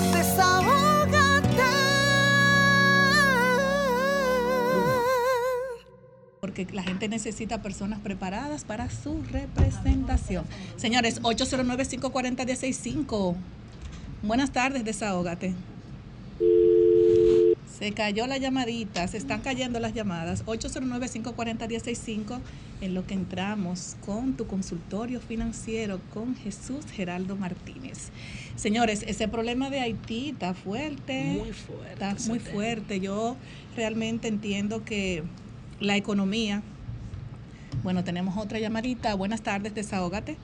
Porque la gente necesita personas preparadas para su representación. Señores, 809-540-165. Buenas tardes, desahógate. Se cayó la llamadita, se están cayendo las llamadas. 809-540-165 en lo que entramos con tu consultorio financiero con Jesús Geraldo Martínez. Señores, ese problema de Haití está fuerte. Muy fuerte Está muy fuerte. Yo realmente entiendo que la economía. Bueno, tenemos otra llamadita. Buenas tardes, desahógate.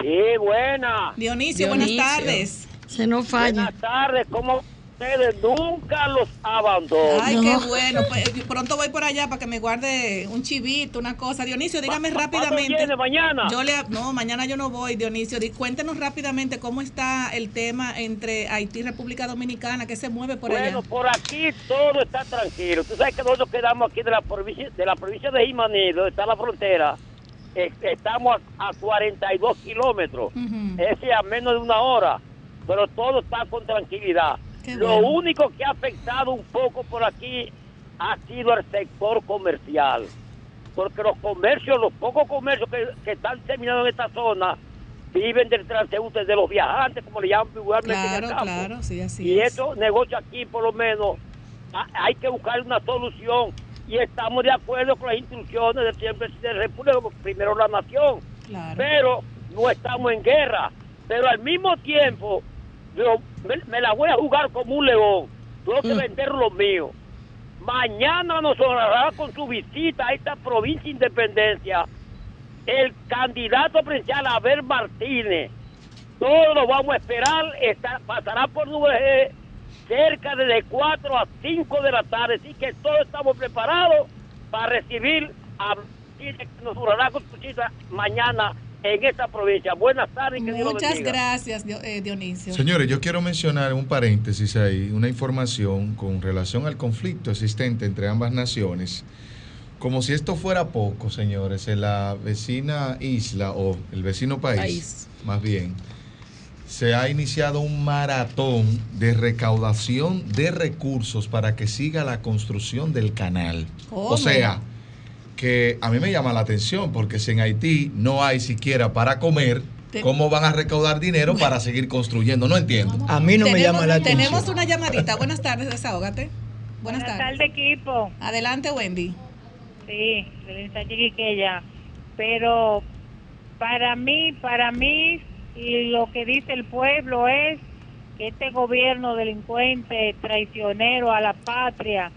Sí, buena. Dionisio, buenas Dionisio. tardes. Se nos falla. Buenas tardes, ¿cómo ustedes nunca los abandonan? Ay, qué bueno. Pues, yo pronto voy por allá para que me guarde un chivito, una cosa. Dionisio, dígame ¿Cuándo rápidamente. viene, mañana? Yo le, no, mañana yo no voy, Dionisio. Di- Cuéntenos rápidamente cómo está el tema entre Haití y República Dominicana, qué se mueve por bueno, allá. por aquí todo está tranquilo. Tú sabes que nosotros quedamos aquí de la provincia de la provincia de Jimaní, donde está la frontera. Eh, estamos a, a 42 kilómetros, es decir, a menos de una hora. Pero todo está con tranquilidad. Qué Lo bueno. único que ha afectado un poco por aquí ha sido el sector comercial. Porque los comercios, los pocos comercios que, que están terminados en esta zona, viven del transeúnte de los viajantes, como le llaman vulgarmente en el Claro, campo. claro, sí, así y es. esos negocios aquí, por lo menos, ha- hay que buscar una solución. Y estamos de acuerdo con las instrucciones del señor presidente de la República, primero la nación. Claro. Pero no estamos en guerra. Pero al mismo tiempo, yo me, me la voy a jugar como un león. Tengo que vender lo mío. Mañana nos honrará con su visita a esta provincia de Independencia el candidato presidencial Abel Martínez. Todos lo vamos a esperar. Está, pasará por VG cerca de 4 a 5 de la tarde. Así que todos estamos preparados para recibir a Martínez que nos honrará con su visita mañana en esta provincia. Buenas tardes. que Muchas bendiga. gracias, eh, Dionisio. Señores, yo quiero mencionar un paréntesis ahí, una información con relación al conflicto existente entre ambas naciones. Como si esto fuera poco, señores, en la vecina isla o el vecino país, País. más bien, se ha iniciado un maratón de recaudación de recursos para que siga la construcción del canal. ¿Cómo? O sea, que a mí me llama la atención porque si en Haití no hay siquiera para comer, ¿cómo van a recaudar dinero para seguir construyendo? No entiendo. A mí no me Tenemos- llama la atención. Tenemos una llamadita. Buenas tardes, desahógate. Buenas, Buenas tardes. tardes, equipo. Adelante, Wendy. Sí. Pero para mí, para mí, y lo que dice el pueblo es que este gobierno delincuente, traicionero a la patria,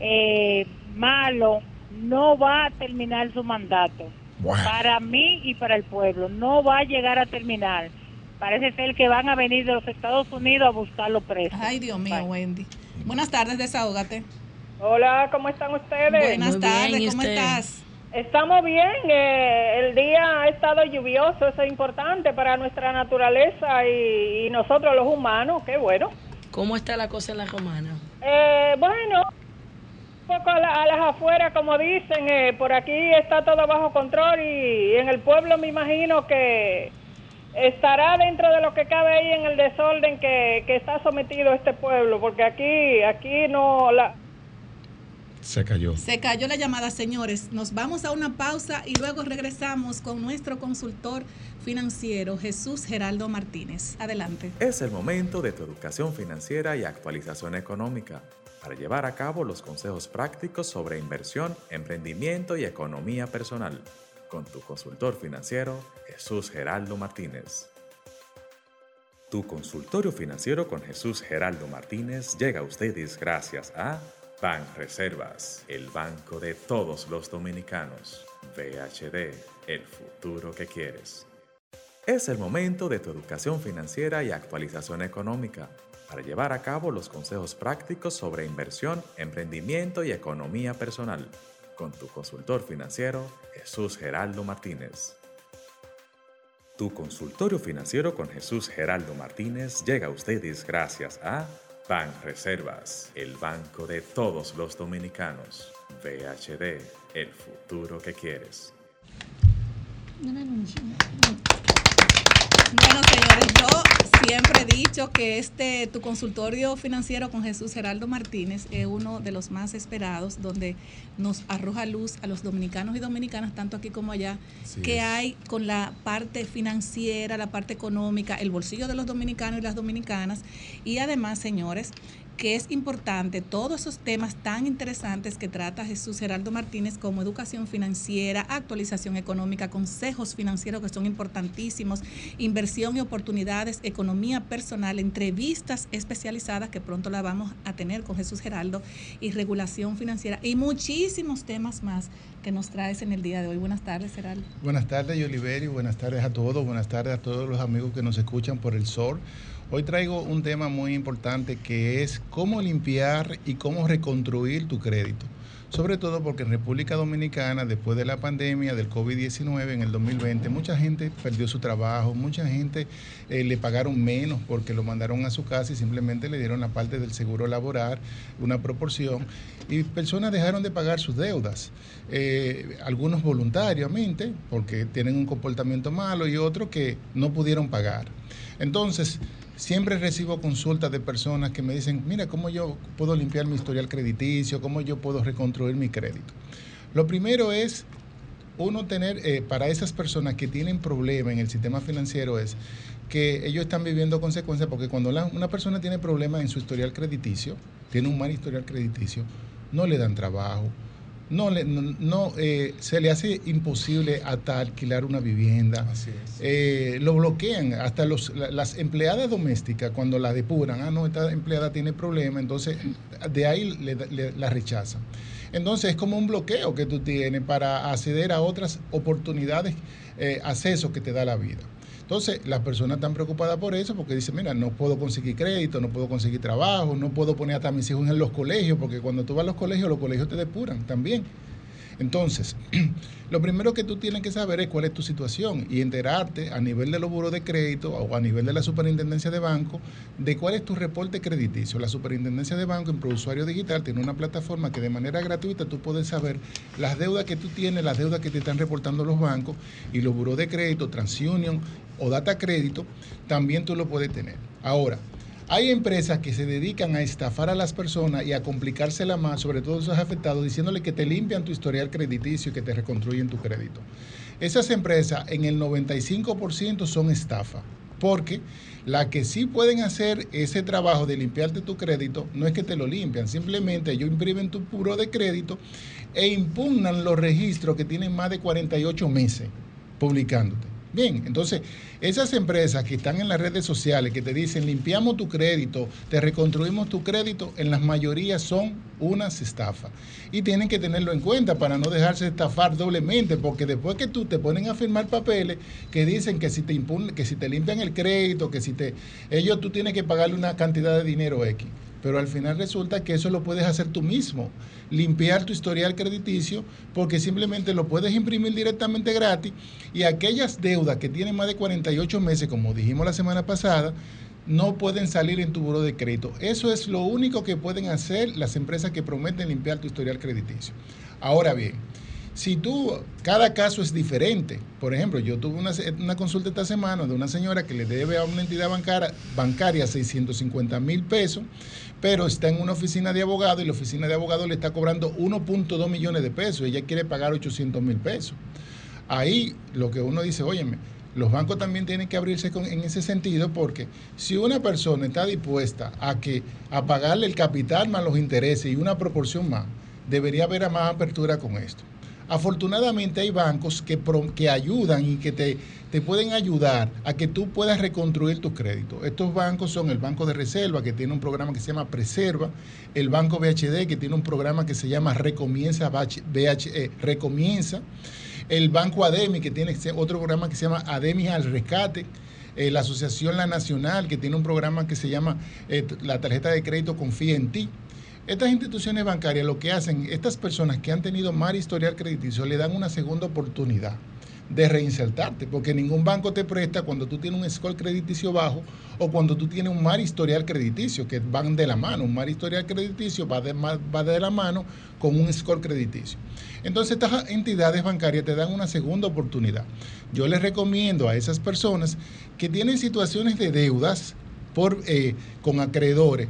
eh, malo, no va a terminar su mandato. Para mí y para el pueblo, no va a llegar a terminar. Parece ser que van a venir de los Estados Unidos a buscarlo preso. Ay, Dios mío, Wendy. Buenas tardes, desahógate. Hola, ¿cómo están ustedes? Buenas tardes, ¿cómo estás? Estamos bien, eh, el día ha estado lluvioso, eso es importante para nuestra naturaleza y, y nosotros los humanos, qué bueno. ¿Cómo está la cosa en la romana? Eh, bueno, poco a, la- a las afueras, como dicen, eh, por aquí está todo bajo control y en el pueblo me imagino que estará dentro de lo que cabe ahí en el desorden que, que está sometido este pueblo, porque aquí, aquí no, la, Se cayó. Se cayó la llamada, señores. Nos vamos a una pausa y luego regresamos con nuestro consultor financiero, Jesús Geraldo Martínez. Adelante. Es el momento de tu educación financiera y actualización económica para llevar a cabo los consejos prácticos sobre inversión, emprendimiento y economía personal con tu consultor financiero Jesús Geraldo Martínez. Tu consultorio financiero con Jesús Geraldo Martínez llega a ustedes gracias a Ban Reservas, el banco de todos los dominicanos. VHD, el futuro que quieres. Es el momento de tu educación financiera y actualización económica para llevar a cabo los consejos prácticos sobre inversión, emprendimiento y economía personal con tu consultor financiero Jesús Geraldo Martínez. Tu consultorio financiero con Jesús Geraldo Martínez llega a ustedes gracias a Ban Reservas, el banco de todos los dominicanos. VHD, el futuro que quieres. Bueno, señores, yo siempre he dicho que este tu consultorio financiero con Jesús Geraldo Martínez es uno de los más esperados, donde nos arroja luz a los dominicanos y dominicanas, tanto aquí como allá, Así que es. hay con la parte financiera, la parte económica, el bolsillo de los dominicanos y las dominicanas. Y además, señores, que es importante todos esos temas tan interesantes que trata Jesús Geraldo Martínez como educación financiera, actualización económica, consejos financieros que son importantísimos, inversión y oportunidades, economía personal, entrevistas especializadas que pronto la vamos a tener con Jesús Geraldo y regulación financiera y muchísimos temas más que nos traes en el día de hoy. Buenas tardes, Geraldo. Buenas tardes, Yoliberi. Buenas tardes a todos. Buenas tardes a todos los amigos que nos escuchan por el sol. Hoy traigo un tema muy importante que es cómo limpiar y cómo reconstruir tu crédito. Sobre todo porque en República Dominicana, después de la pandemia del COVID-19 en el 2020, mucha gente perdió su trabajo, mucha gente eh, le pagaron menos porque lo mandaron a su casa y simplemente le dieron la parte del seguro laboral, una proporción, y personas dejaron de pagar sus deudas. Eh, algunos voluntariamente, porque tienen un comportamiento malo, y otros que no pudieron pagar. Entonces, siempre recibo consultas de personas que me dicen, mira, ¿cómo yo puedo limpiar mi historial crediticio? ¿Cómo yo puedo reconstruir mi crédito? Lo primero es, uno tener, eh, para esas personas que tienen problemas en el sistema financiero es que ellos están viviendo consecuencias porque cuando una persona tiene problemas en su historial crediticio, tiene un mal historial crediticio, no le dan trabajo, no, le, no, eh, se le hace imposible hasta alquilar una vivienda. Eh, lo bloquean. Hasta los, la- las empleadas domésticas, cuando la depuran, ah, no, esta empleada tiene problemas, entonces de ahí le, le- la rechazan. Entonces es como un bloqueo que tú tienes para acceder a otras oportunidades, eh, acceso que te da la vida. Entonces, las personas están preocupadas por eso porque dicen, mira, no puedo conseguir crédito, no puedo conseguir trabajo, no puedo poner hasta a mis hijos en los colegios, porque cuando tú vas a los colegios, los colegios te depuran también. Entonces, lo primero que tú tienes que saber es cuál es tu situación y enterarte a nivel de los buros de crédito o a nivel de la superintendencia de banco de cuál es tu reporte crediticio. La superintendencia de banco en ProUsuario Digital tiene una plataforma que de manera gratuita tú puedes saber las deudas que tú tienes, las deudas que te están reportando los bancos y los buros de crédito, TransUnion o Data Crédito, también tú lo puedes tener. Ahora, hay empresas que se dedican a estafar a las personas y a complicársela más, sobre todo esos afectados, diciéndole que te limpian tu historial crediticio y que te reconstruyen tu crédito. Esas empresas en el 95% son estafa, porque las que sí pueden hacer ese trabajo de limpiarte tu crédito, no es que te lo limpian, simplemente ellos imprimen tu puro de crédito e impugnan los registros que tienen más de 48 meses publicándote. Bien, entonces esas empresas que están en las redes sociales que te dicen limpiamos tu crédito, te reconstruimos tu crédito, en las mayorías son unas estafas. Y tienen que tenerlo en cuenta para no dejarse estafar doblemente, porque después que tú te ponen a firmar papeles que dicen que si te impugn- que si te limpian el crédito, que si te ellos tú tienes que pagarle una cantidad de dinero X. Pero al final resulta que eso lo puedes hacer tú mismo, limpiar tu historial crediticio, porque simplemente lo puedes imprimir directamente gratis y aquellas deudas que tienen más de 48 meses, como dijimos la semana pasada, no pueden salir en tu buro de crédito. Eso es lo único que pueden hacer las empresas que prometen limpiar tu historial crediticio. Ahora bien, si tú, cada caso es diferente. Por ejemplo, yo tuve una, consulta esta semana de una señora que le debe a una entidad bancaria, bancaria 650 mil pesos, pero está en una oficina de abogado y la oficina de abogado le está cobrando 1.2 millones de pesos. Ella quiere pagar 800 mil pesos. Ahí lo que uno dice, óyeme, los bancos también tienen que abrirse en ese sentido porque si una persona está dispuesta a que a pagarle el capital más los intereses y una proporción más, debería haber más apertura con esto. Afortunadamente hay bancos que, que ayudan y que te, te, pueden ayudar a que tú puedas reconstruir tus créditos. Estos bancos son el Banco de Reserva, que tiene un programa que se llama Preserva, el Banco BHD, que tiene un programa que se llama Recomienza, BH, Recomienza, el Banco ADEMI, que tiene otro programa que se llama ADEMI al Rescate, eh, la Asociación La Nacional, que tiene un programa que se llama eh, La Tarjeta de Crédito Confía en Ti. Estas instituciones bancarias lo que hacen, estas personas que han tenido mal historial crediticio, le dan una segunda oportunidad de reinsertarte, porque ningún banco te presta cuando tú tienes un score crediticio bajo o cuando tú tienes un mal historial crediticio, que van de la mano. Un mal historial crediticio va de, va de la mano con un score crediticio. Entonces estas entidades bancarias te dan una segunda oportunidad. Yo les recomiendo a esas personas que tienen situaciones de deudas por, eh, con acreedores,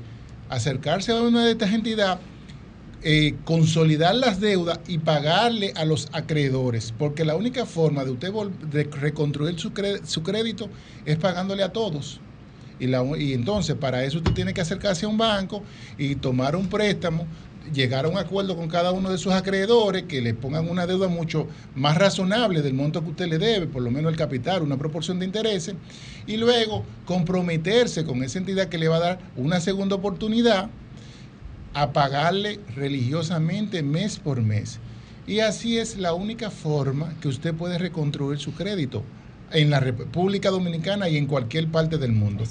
acercarse a una de estas entidades, eh, consolidar las deudas y pagarle a los acreedores, porque la única forma de usted reconstruir su, crédito es pagándole a todos. Y, y entonces para eso usted tiene que acercarse a un banco y tomar un préstamo llegar a un acuerdo con cada uno de sus acreedores que le pongan una deuda mucho más razonable del monto que usted le debe, por lo menos el capital, una proporción de intereses, y luego comprometerse con esa entidad que le va a dar una segunda oportunidad a pagarle religiosamente mes por mes. Y así es la única forma que usted puede reconstruir su crédito en la República Dominicana y en cualquier parte del mundo.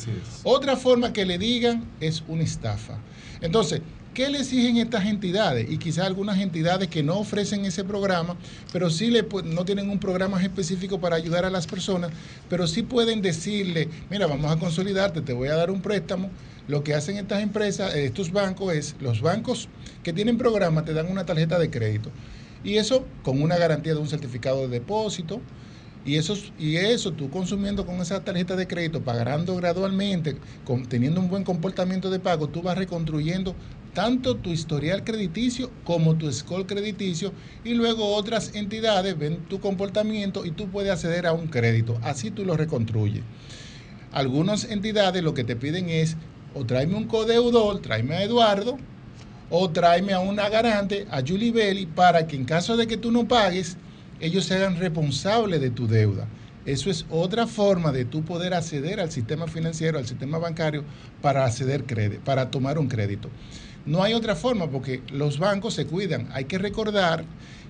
Otra forma que le digan es una estafa. Entonces, ¿Qué le exigen estas entidades? Y quizás algunas entidades que no ofrecen ese programa, pero sí le, no tienen un programa específico para ayudar a las personas, pero sí pueden decirle, mira, vamos a consolidarte, te voy a dar un préstamo. Lo que hacen estas empresas, estos bancos, es los bancos que tienen programa te dan una tarjeta de crédito. Y eso con una garantía de un certificado de depósito, y eso, y eso tú consumiendo con esa tarjeta de crédito, pagando gradualmente, teniendo un buen comportamiento de pago, tú vas reconstruyendo tanto tu historial crediticio como tu score crediticio y luego otras entidades ven tu comportamiento y tú puedes acceder a un crédito. Así tú lo reconstruyes. Algunas entidades lo que te piden es o tráeme un codeudor, tráeme a Eduardo, o tráeme a una garante, a Julie Belli, para que en caso de que tú no pagues, ellos se hagan responsables de tu deuda. Eso es otra forma de tú poder acceder al sistema financiero, al sistema bancario, para acceder crédito, para tomar un crédito. No hay otra forma porque los bancos se cuidan. Hay que recordar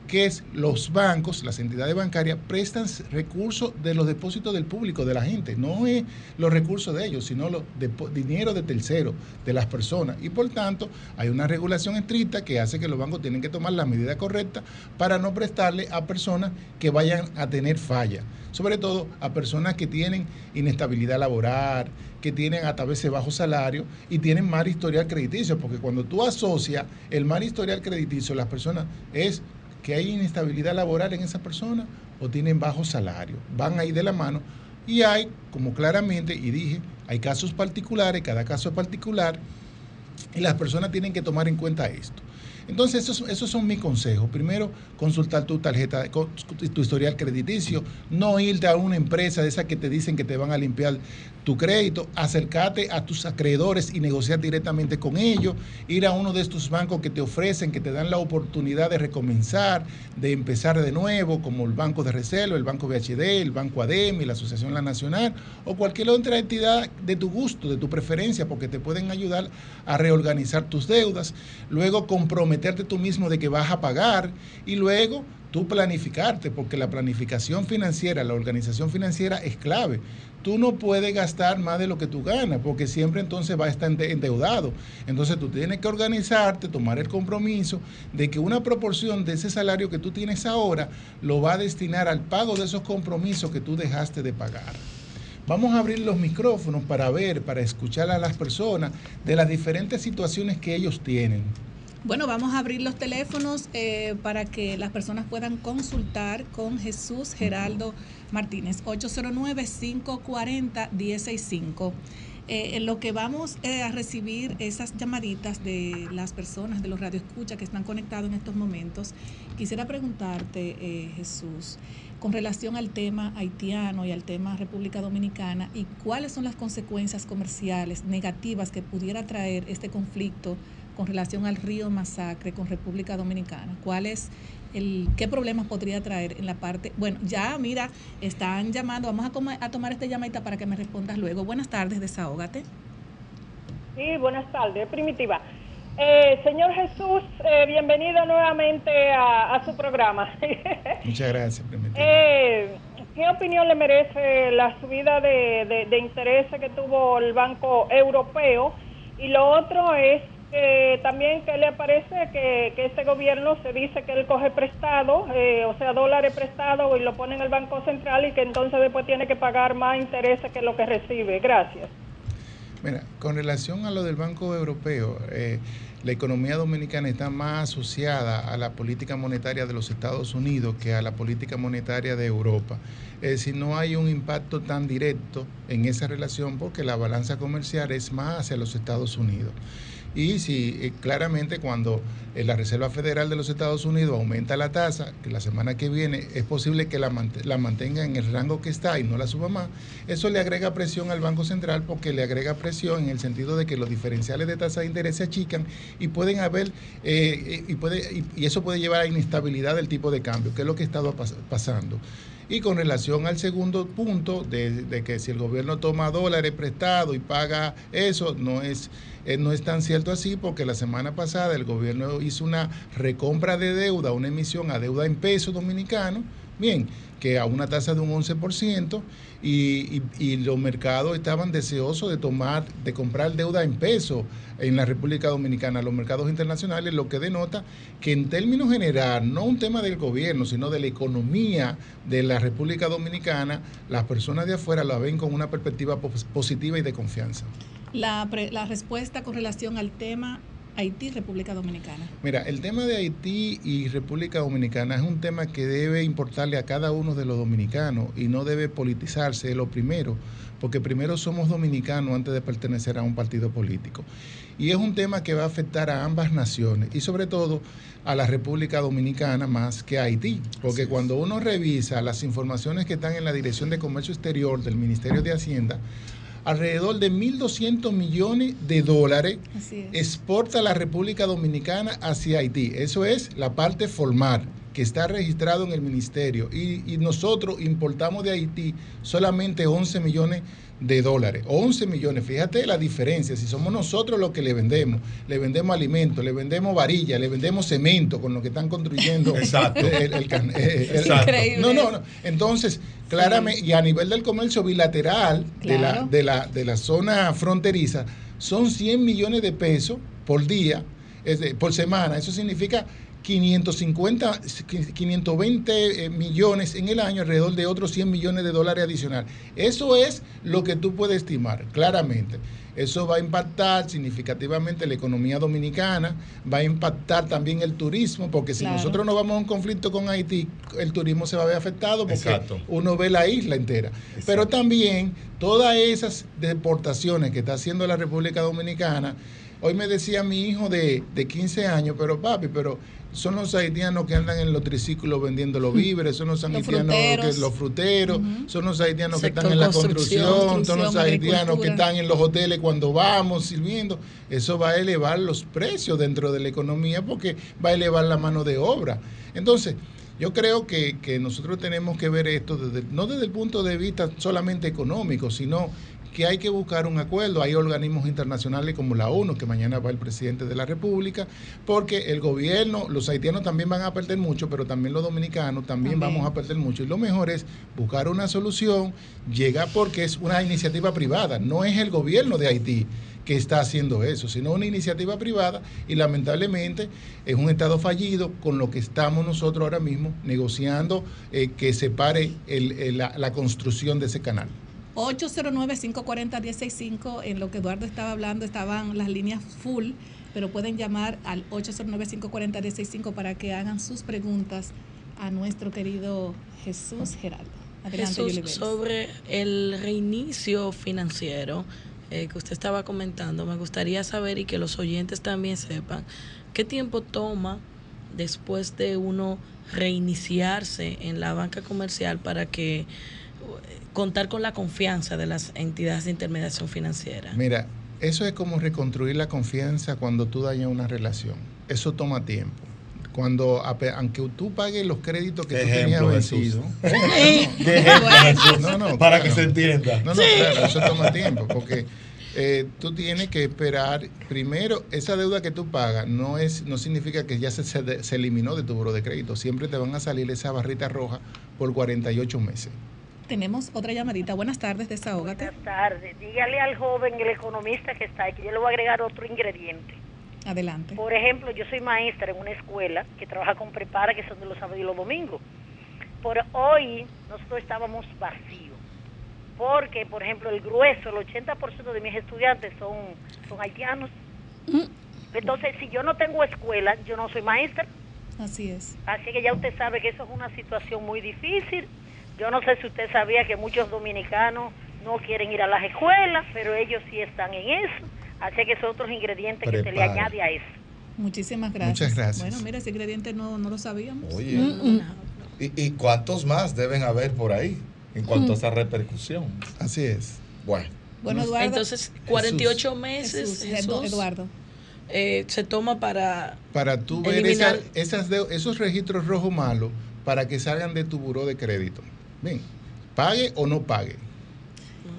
que es los bancos, las entidades bancarias, prestan recursos de los depósitos del público, de la gente. No es los recursos de ellos, sino los de, dinero de terceros, de las personas. Y por tanto, hay una regulación estricta que hace que los bancos tienen que tomar la medida correcta para no prestarle a personas que vayan a tener falla. Sobre todo a personas que tienen inestabilidad laboral, que tienen hasta veces bajo salario y tienen mal historial crediticio, porque cuando tú asocias el mal historial crediticio, las personas es que hay inestabilidad laboral en esa persona o tienen bajo salario. Van ahí de la mano y hay, como claramente, y dije, hay casos particulares, cada caso es particular y las personas tienen que tomar en cuenta esto. Entonces, esos, son mis consejos. Primero, consultar tu tarjeta, tu historial crediticio, no irte a una empresa de esas que te dicen que te van a limpiar tu crédito, acercarte a tus acreedores y negociar directamente con ellos, ir a uno de estos bancos que te ofrecen, que te dan la oportunidad de recomenzar, de empezar de nuevo, como el Banco de Reserva, el Banco BHD, el Banco ADEMI, la Asociación La Nacional, o cualquier otra entidad de tu gusto, de tu preferencia, porque te pueden ayudar a reorganizar tus deudas, luego comprometerte tú mismo de que vas a pagar y luego tú planificarte, porque la planificación financiera, la organización financiera es clave. Tú no puedes gastar más de lo que tú ganas, porque siempre entonces va a estar ende- endeudado. Entonces tú tienes que organizarte, tomar el compromiso de que una proporción de ese salario que tú tienes ahora lo va a destinar al pago de esos compromisos que tú dejaste de pagar. Vamos a abrir los micrófonos para ver, para escuchar a las personas de las diferentes situaciones que ellos tienen. Bueno, vamos a abrir los teléfonos eh, para que las personas puedan consultar con Jesús Geraldo Martínez, 809-540-165. Eh, en lo que vamos eh, a recibir esas llamaditas de las personas de los radioescuchas que están conectados en estos momentos, quisiera preguntarte, eh, Jesús, con relación al tema haitiano y al tema República Dominicana, y cuáles son las consecuencias comerciales negativas que pudiera traer este conflicto con relación al río Masacre con República Dominicana. ¿Cuál es el, qué problemas podría traer en la parte? Bueno, ya mira, están llamando, vamos a, coma- a tomar esta llamadita para que me respondas luego. Buenas tardes, desahógate. Sí, buenas tardes, Primitiva. Eh, señor Jesús, eh, bienvenido nuevamente a, a su programa. Muchas gracias. Primitiva. Eh, ¿Qué opinión le merece la subida de, de, de intereses que tuvo el Banco Europeo? Y lo otro es que también que le parece que, que este gobierno se dice que él coge prestado, eh, o sea, dólares prestados y lo pone en el Banco Central y que entonces después tiene que pagar más intereses que lo que recibe. Gracias. Mira, con relación a lo del Banco Europeo, eh, la economía dominicana está más asociada a la política monetaria de los Estados Unidos que a la política monetaria de Europa. Es decir, no hay un impacto tan directo en esa relación porque la balanza comercial es más hacia los Estados Unidos. Y si eh, claramente cuando eh, la Reserva Federal de los Estados Unidos aumenta la tasa, que la semana que viene es posible que la, la mantenga en el rango que está y no la suba más, eso le agrega presión al Banco Central porque le agrega presión en el sentido de que los diferenciales de tasa de interés se achican y pueden haber, eh, eh, y, puede, y, eso puede llevar a inestabilidad del tipo de cambio, que es lo que ha estado pas- pasando. Y con relación al segundo punto, de, de que si el gobierno toma dólares prestados y paga eso, no es, eh, no es tan cierto así, porque la semana pasada el gobierno hizo una recompra de deuda, una emisión a deuda en pesos dominicanos, que a una tasa de un 11%, y, y- los mercados estaban deseosos de tomar, de comprar deuda en pesos en la República Dominicana, los mercados internacionales, lo que denota que en términos general, no un tema del gobierno, sino de la economía de la República Dominicana, las personas de afuera la ven con una perspectiva pos- positiva y de confianza. La respuesta con relación al tema Haití, República Dominicana. Mira, el tema de Haití y República Dominicana es un tema que debe importarle a cada uno de los dominicanos y no debe politizarse, lo primero, porque primero somos dominicanos antes de pertenecer a un partido político. Y es un tema que va a afectar a ambas naciones y sobre todo a la República Dominicana más que a Haití, porque cuando uno revisa las informaciones que están en la Dirección de Comercio Exterior del Ministerio de Hacienda, alrededor de 1.200 millones de dólares exporta la República Dominicana hacia Haití. Eso es la parte formal que está registrado en el ministerio. Y, y nosotros importamos de Haití solamente 11 millones de dólares. 11 millones. Fíjate la diferencia. Si somos nosotros los que le vendemos, le vendemos alimentos, le vendemos varillas, le vendemos cemento con lo que están construyendo. Exacto. el- el can- eh, el- Exacto. No, no, no. Entonces, claramente, y a nivel del comercio bilateral de, la, de, la, de la zona fronteriza, son 100 millones de pesos por día, es de- por semana. Eso significa 550, 520 eh, millones en el año, alrededor de otros 100 millones de dólares adicionales. Eso es lo que tú puedes estimar, claramente. Eso va a impactar significativamente la economía dominicana, va a impactar también el turismo, porque si Claro. nosotros no vamos a un conflicto con Haití, el turismo se va a ver afectado porque Exacto. uno ve la isla entera. Pero también todas esas deportaciones que está haciendo la República Dominicana, hoy me decía mi hijo de, de 15 años, pero papi, pero son los haitianos que andan en los triciclos vendiendo los víveres, son los haitianos que los fruteros, son los haitianos que están en la construcción, construcción, son los haitianos que están en los hoteles cuando vamos sirviendo. Eso va a elevar los precios dentro de la economía porque va a elevar la mano de obra. Entonces, yo creo que, que nosotros tenemos que ver esto desde, no desde el punto de vista solamente económico, sino que hay que buscar un acuerdo. Hay organismos internacionales como la ONU, que mañana va el presidente de la República, porque el gobierno, los haitianos también van a perder mucho, pero también los dominicanos también, También. vamos a perder mucho. Y lo mejor es buscar una solución, llegar porque es una iniciativa privada, no es el gobierno de Haití que está haciendo eso, sino una iniciativa privada y lamentablemente es un Estado fallido con lo que estamos nosotros ahora mismo negociando eh, que se pare el- el- la- la construcción de ese canal. 809-540-165, en lo que Eduardo estaba hablando, estaban las líneas full, pero pueden llamar al 809-540-165 para que hagan sus preguntas a nuestro querido Jesús Geraldo. Adelante, Jesús, sobre el reinicio financiero eh, que usted estaba comentando, me gustaría saber y que los oyentes también sepan qué tiempo toma después de uno reiniciarse en la banca comercial para que contar con la confianza de las entidades de intermediación financiera. Mira, eso es como reconstruir la confianza cuando tú dañas una relación. Eso toma tiempo. Cuando, aunque tú pagues los créditos que tú tenías vencidos. Ejemplo, Jesús, para que se entienda. No, no, Sí. claro, eso toma tiempo, porque eh, tú tienes que esperar. Primero, esa deuda que tú pagas no es no significa que ya se, se, se eliminó de tu buro de crédito. Siempre te van a salir esa barrita roja por 48 meses. Tenemos otra llamadita. Buenas tardes, desahógate. Buenas tardes. Dígale al joven, el economista que está ahí, que yo le voy a agregar otro ingrediente. Adelante. Por ejemplo, yo soy maestra en una escuela que trabaja con prepara, que son de los sábados y los domingos. Por hoy nosotros estábamos vacíos. Porque, por ejemplo, el grueso, el 80% de mis estudiantes son, son haitianos. Entonces, si yo no tengo escuela, yo no soy maestra. Así es. Así que ya usted sabe que eso es una situación muy difícil. Yo no sé si usted sabía que muchos dominicanos no quieren ir a las escuelas, pero ellos sí están en eso. Así que son otros ingredientes que se le añade a eso. Muchísimas gracias. Muchas gracias. Bueno, mira, ese ingrediente no, no lo sabíamos. Oye, ¿y, y cuántos más deben haber por ahí en cuanto a esa repercusión? Así es. Bueno. Bueno, Eduardo. Entonces, 48 meses, Jesús, Jesús, Eduardo. eh, se toma para Para tú ver esa- esas deu- esos registros rojos malos para que salgan de tu buró de crédito. Bien, pague o no pague.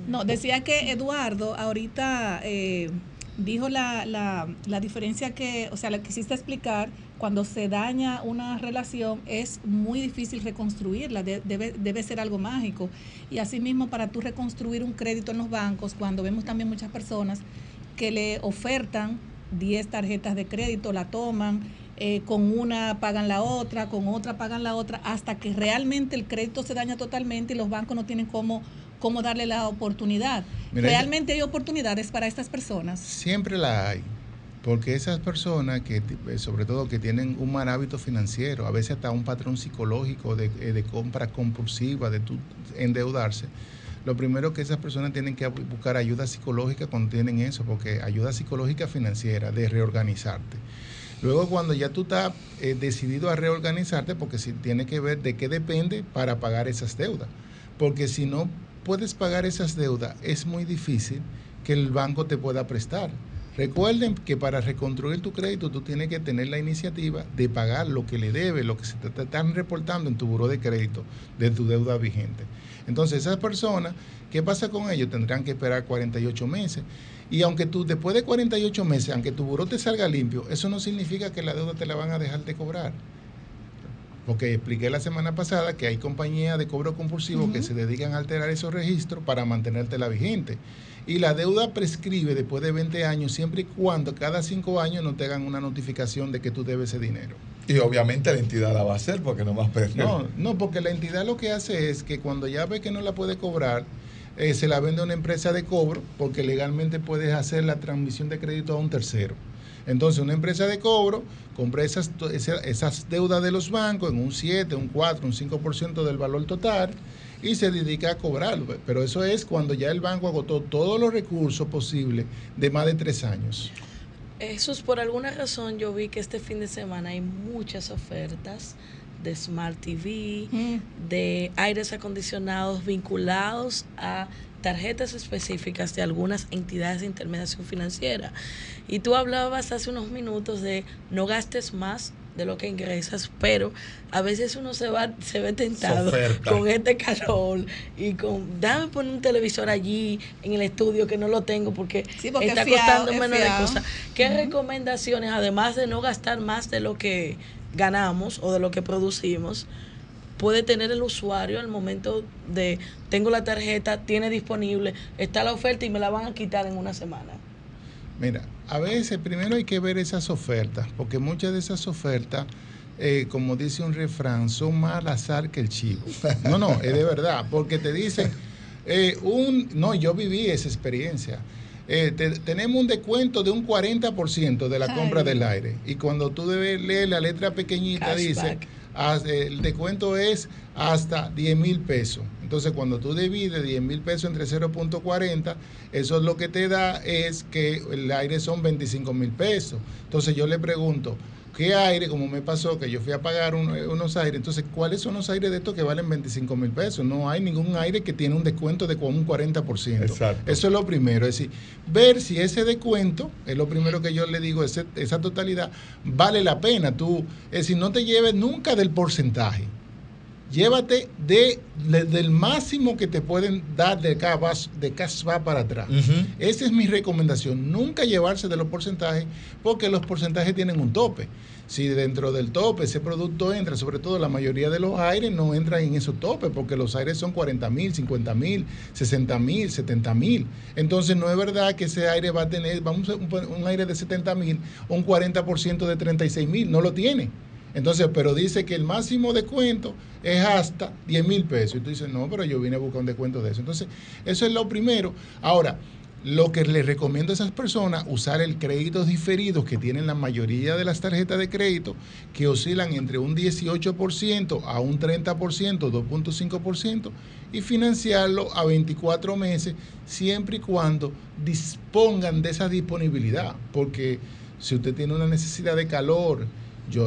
No, decía que Eduardo ahorita eh, dijo la, la, la diferencia que, o sea, la quisiste explicar, cuando se daña una relación es muy difícil reconstruirla, de- debe, debe ser algo mágico. Y asimismo, para tú reconstruir un crédito en los bancos, cuando vemos también muchas personas que le ofertan 10 tarjetas de crédito, la toman, eh, con una pagan la otra, con otra pagan la otra, hasta que realmente el crédito se daña totalmente y los bancos no tienen cómo, cómo darle la oportunidad. Mira, realmente hay oportunidades para estas personas. Siempre la hay. Porque esas personas que, eh, sobre todo que tienen un mal hábito financiero, a veces hasta un patrón psicológico de, eh, de compra compulsiva, de tu endeudarse, lo primero que esas personas tienen que buscar ayuda psicológica cuando tienen eso, porque ayuda psicológica financiera, de reorganizarte. Luego cuando ya tú estás eh, decidido a reorganizarte, porque si tiene que ver de qué depende para pagar esas deudas. Porque si no puedes pagar esas deudas, es muy difícil que el banco te pueda prestar. Recuerden que para reconstruir tu crédito tú tienes que tener la iniciativa de pagar lo que le debe, lo que se te están reportando en tu buro de crédito de tu deuda vigente. Entonces esas personas, ¿qué pasa con ellos? Tendrán que esperar 48 meses. Y aunque tú después de 48 meses, aunque tu buro te salga limpio, eso no significa que la deuda te la van a dejar de cobrar. Porque expliqué la semana pasada que hay compañías de cobro compulsivo que se dedican a alterar esos registros para mantenerte la vigente. Y la deuda prescribe después de 20 años siempre y cuando cada 5 años no te hagan una notificación de que tú debes ese dinero. Y obviamente la entidad la va a hacer porque no va a perder. No, no, porque la entidad lo que hace es que cuando ya ve que no la puede cobrar, eh, se la vende a una empresa de cobro porque legalmente puedes hacer la transmisión de crédito a un tercero. Entonces, una empresa de cobro compra esas, esas deudas de los bancos en un 7, un 4, un 5% del valor total y se dedica a cobrarlo. Pero eso es cuando ya el banco agotó todos los recursos posibles de más de tres años. Jesús, por alguna razón yo vi que este fin de semana hay muchas ofertas de Smart TV, de aires acondicionados vinculados a tarjetas específicas de algunas entidades de intermediación financiera. Y tú hablabas hace unos minutos de no gastes más, de lo que ingresas, pero a veces uno se va, se ve tentado con este calor y con, dame poner un televisor allí en el estudio que no lo tengo porque, Sí, porque está fiado, costando es menos de cosas. ¿Qué recomendaciones, además de no gastar más de lo que ganamos o de lo que producimos, puede tener el usuario al momento de tengo la tarjeta, tiene disponible, está la oferta y me la van a quitar en una semana? Mira, a veces primero hay que ver esas ofertas, porque muchas de esas ofertas, eh, como dice un refrán, son más al azar que el chivo. No, no, es de verdad, porque te dicen, eh, un, no, yo viví esa experiencia. Eh, te- tenemos un descuento de un 40% de la compra del aire. Y cuando tú debes leer la letra pequeñita, dice, Cashback. el descuento es hasta 10 mil pesos. Entonces, cuando tú divides 10 mil pesos entre 0.40, eso lo que te da es que el aire son 25 mil pesos. Entonces, yo le pregunto, ¿qué aire? Como me pasó, que yo fui a pagar un- unos aires. Entonces, ¿cuáles son los aires de estos que valen 25 mil pesos? No hay ningún aire que tiene un descuento de como un 40%. Exacto. Eso es lo primero. Es decir, ver si ese descuento, es lo primero que yo le digo, ese- esa totalidad, vale la pena. Tú, es decir, no te lleves nunca del porcentaje. Llévate de, de- del máximo que te pueden dar de cashback, de cashback para atrás. Esa es mi recomendación. Nunca llevarse de los porcentajes, porque los porcentajes tienen un tope. Si dentro del tope ese producto entra, sobre todo la mayoría de los aires no entran en esos topes, porque los aires son 40 mil, 50 mil, 60 mil, 70 mil. Entonces no es verdad que ese aire va a tener, vamos a un, un aire de 70 mil, un 40% de 36 mil, no lo tiene. Entonces, pero dice que el máximo descuento es hasta 10 mil pesos. Y tú dices, no, pero yo vine a buscar un descuento de eso. Entonces, eso es lo primero. Ahora, lo que les recomiendo a esas personas, usar el crédito diferido que tienen la mayoría de las tarjetas de crédito, que oscilan entre un 18% a un 30%, 2.5%, y financiarlo a 24 meses, siempre y cuando dispongan de esa disponibilidad. Porque si usted tiene una necesidad de calor,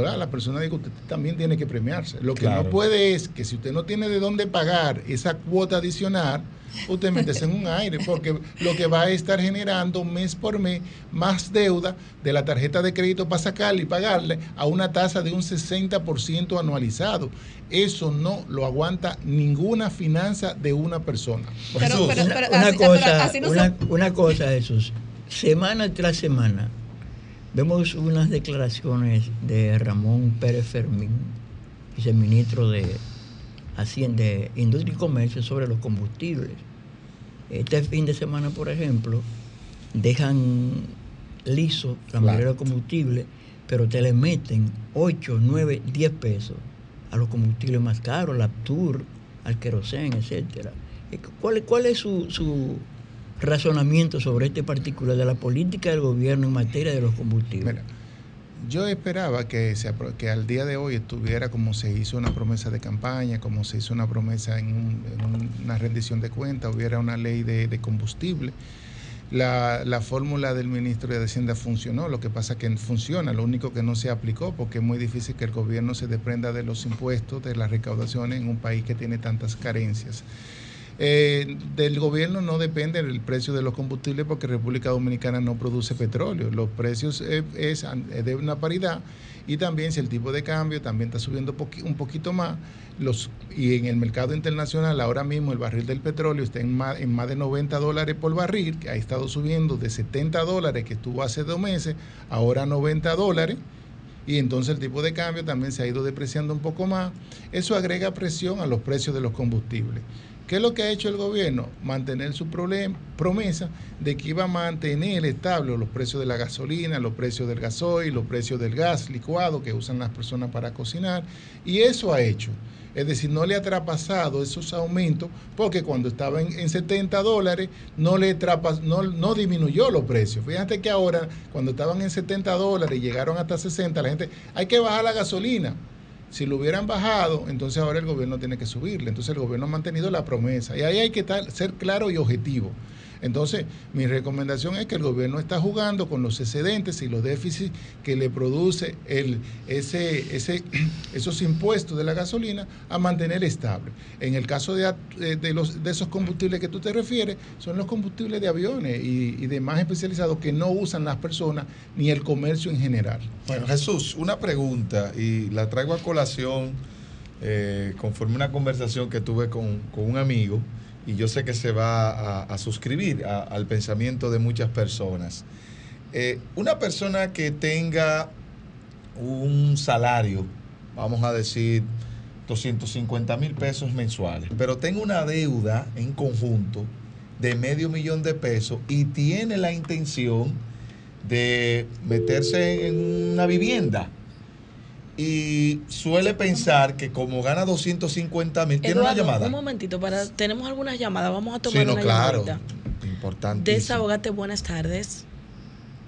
a la persona digo, usted también tiene que premiarse. Lo que Claro. no puede es que si usted no tiene de dónde pagar esa cuota adicional, usted métese en un aire, porque lo que va a estar generando mes por mes más deuda de la tarjeta de crédito para sacarle y pagarle a una tasa de un 60% anualizado. Eso no lo aguanta ninguna finanza de una persona. Pero- una, pero- pero una así- pero cosa, así no una, son- una cosa, Jesús. Semana tras semana vemos unas declaraciones de Ramón Pérez Fermín, viceministro de Hacienda, de Industria y Comercio, sobre los combustibles. Este fin de semana, por ejemplo, dejan liso la mayoría de los combustibles, pero te le meten 8, 9, 10 pesos a los combustibles más caros, al Aptur, al querosén, etcétera. ¿Cuál, cuál es su, su razonamiento sobre este particular de la política del gobierno en materia de los combustibles? Yo esperaba que, se, que al día de hoy estuviera como se hizo una promesa de campaña, como se hizo una promesa en, un- una rendición de cuentas, hubiera una ley de, de combustible. La, la fórmula del ministro de Hacienda funcionó, lo que pasa que funciona, lo único que no se aplicó, porque es muy difícil que el gobierno se desprenda de los impuestos, de las recaudaciones en un país que tiene tantas carencias. Eh, del gobierno no depende el precio de los combustibles porque República Dominicana no produce petróleo. Los precios eh, es, es de una paridad y también si el tipo de cambio también está subiendo un poquito más y en el mercado internacional ahora mismo el barril del petróleo está en más, en más de 90 dólares por barril, que ha estado subiendo de 70 dólares que estuvo hace dos meses, ahora a 90 dólares y entonces el tipo de cambio también se ha ido depreciando un poco más. Eso agrega presión a los precios de los combustibles. ¿Qué es lo que ha hecho el gobierno? Mantener su promesa de que iba a mantener estables los precios de la gasolina, los precios del gasoil, los precios del gas licuado que usan las personas para cocinar. Y eso ha hecho. Es decir, no le ha traspasado esos aumentos porque cuando estaba en, en 70 dólares no le trapas, no, no disminuyó los precios. Fíjate que ahora, cuando estaban en 70 dólares y llegaron hasta 60, la gente, hay que bajar la gasolina. Si lo hubieran bajado, entonces ahora el gobierno tiene que subirle. Entonces el gobierno ha mantenido la promesa. Y ahí hay que estar- ser claro y objetivo. Entonces, mi recomendación es que el gobierno está jugando con los excedentes y los déficits que le produce ese, esos impuestos de la gasolina a mantener estable. En el caso de, eh, de, los, de esos combustibles que tú te refieres, son los combustibles de aviones y, y demás especializados que no usan las personas ni el comercio en general. Bueno, Jesús, una pregunta y la traigo a colación eh, conforme una conversación que tuve con, con un amigo y yo sé que se va a, suscribir al pensamiento de muchas personas. Eh, una persona que tenga un salario, vamos a decir 250 mil pesos mensuales, pero tenga una deuda en conjunto de medio millón de pesos y tiene la intención de meterse en una vivienda y suele pensar que como gana 250 mil, tiene una llamada. Un momentito, para, tenemos algunas llamadas. Vamos a tomar Sí, no, una claro. llamadita. Importante. Desahógate, buenas tardes.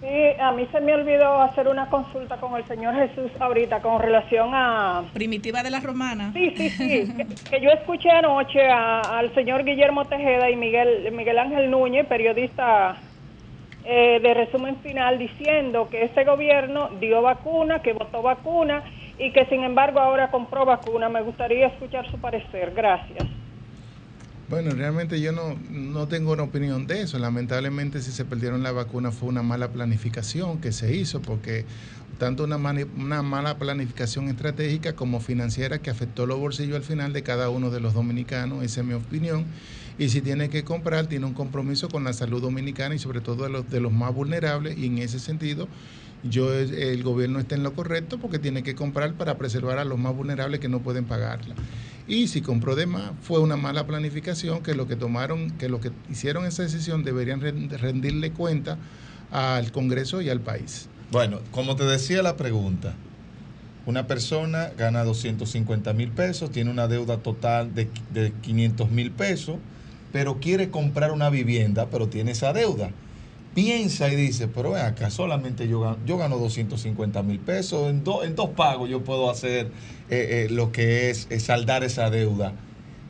Sí, a mí se me olvidó hacer una consulta con el señor Jesús ahorita con relación a... Primitiva de la Romana. Sí, sí, sí. que, que yo escuché anoche a- al señor Guillermo Tejeda y Miguel, Miguel Ángel Núñez, periodista eh, de resumen final, diciendo que este gobierno dio vacuna, que votó vacuna y que sin embargo ahora compró vacuna. Me gustaría escuchar su parecer. Gracias. Bueno, realmente yo no, no tengo una opinión de eso. Lamentablemente si se perdieron la vacuna fue una mala planificación que se hizo porque tanto una, una mala planificación estratégica como financiera que afectó los bolsillos al final de cada uno de los dominicanos, esa es mi opinión. Y si tiene que comprar, tiene un compromiso con la salud dominicana y sobre todo de los, de los más vulnerables y en ese sentido yo el gobierno está en lo correcto porque tiene que comprar para preservar a los más vulnerables que no pueden pagarla. Y si compró de más, fue una mala planificación que lo que tomaron, que lo que hicieron esa decisión deberían ren- rendirle cuenta al Congreso y al país. Bueno, como te decía la pregunta, una persona gana 250 mil pesos, tiene una deuda total de, de 500 mil pesos, pero quiere comprar una vivienda, pero tiene esa deuda. Piensa y dice, pero ven acá, solamente yo gano, yo gano 250 mil pesos, en, do- en dos pagos yo puedo hacer eh, eh, lo que es, eh, saldar esa deuda.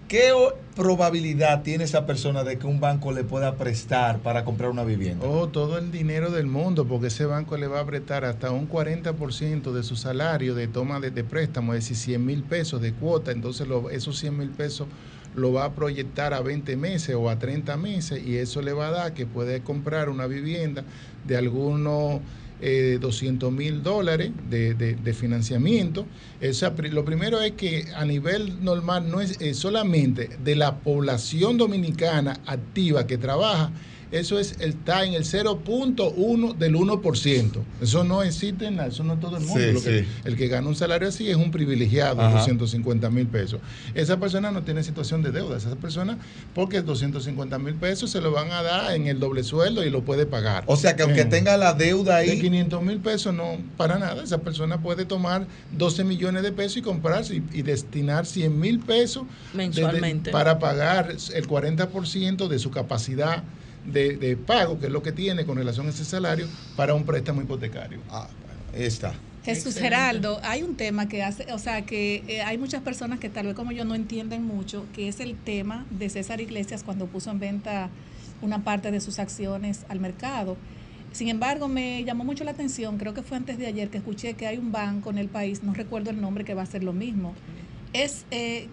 ¿Qué probabilidad tiene esa persona de que un banco le pueda prestar para comprar una vivienda? Oh, todo el dinero del mundo, porque ese banco le va a prestar hasta un 40% de su salario de toma de, de préstamo, es decir, 100 mil pesos de cuota. Entonces, esos 100 mil pesos lo va a proyectar a 20 meses o a 30 meses y eso le va a dar que puede comprar una vivienda de algunos eh, 200 mil dólares de, de- financiamiento. Pri- lo primero es que a nivel normal no es eh, solamente de la población dominicana activa que trabaja, eso es el, está en el 0.1 del 1%. Eso no existe en la- eso no es todo el mundo. Sí, Lo que- sí. el que gana un salario así es un privilegiado, Ajá. 250 mil pesos. Esa persona no tiene situación de deuda, esa persona, porque 250 mil pesos se lo van a dar en el doble sueldo y lo puede pagar. O sea que aunque Eh, tenga la deuda ahí, de 500 mil pesos, no, para nada. Esa persona puede tomar 12 millones de pesos y comprarse y, y destinar 100 mil pesos de- de- Mensualmente. para pagar el 40% de su capacidad de, de pago, que es lo que tiene con relación a ese salario, para un préstamo hipotecario. Ah, ahí está. Jesús Geraldo, hay un tema que hace, o sea, que eh, hay muchas personas que tal vez como yo no entienden mucho, que es el tema de César Iglesias cuando puso en venta una parte de sus acciones al mercado. Sin embargo, me llamó mucho la atención, creo que fue antes de ayer que escuché que hay un banco en el país, no recuerdo el nombre, que va a hacer lo mismo. Es, eh,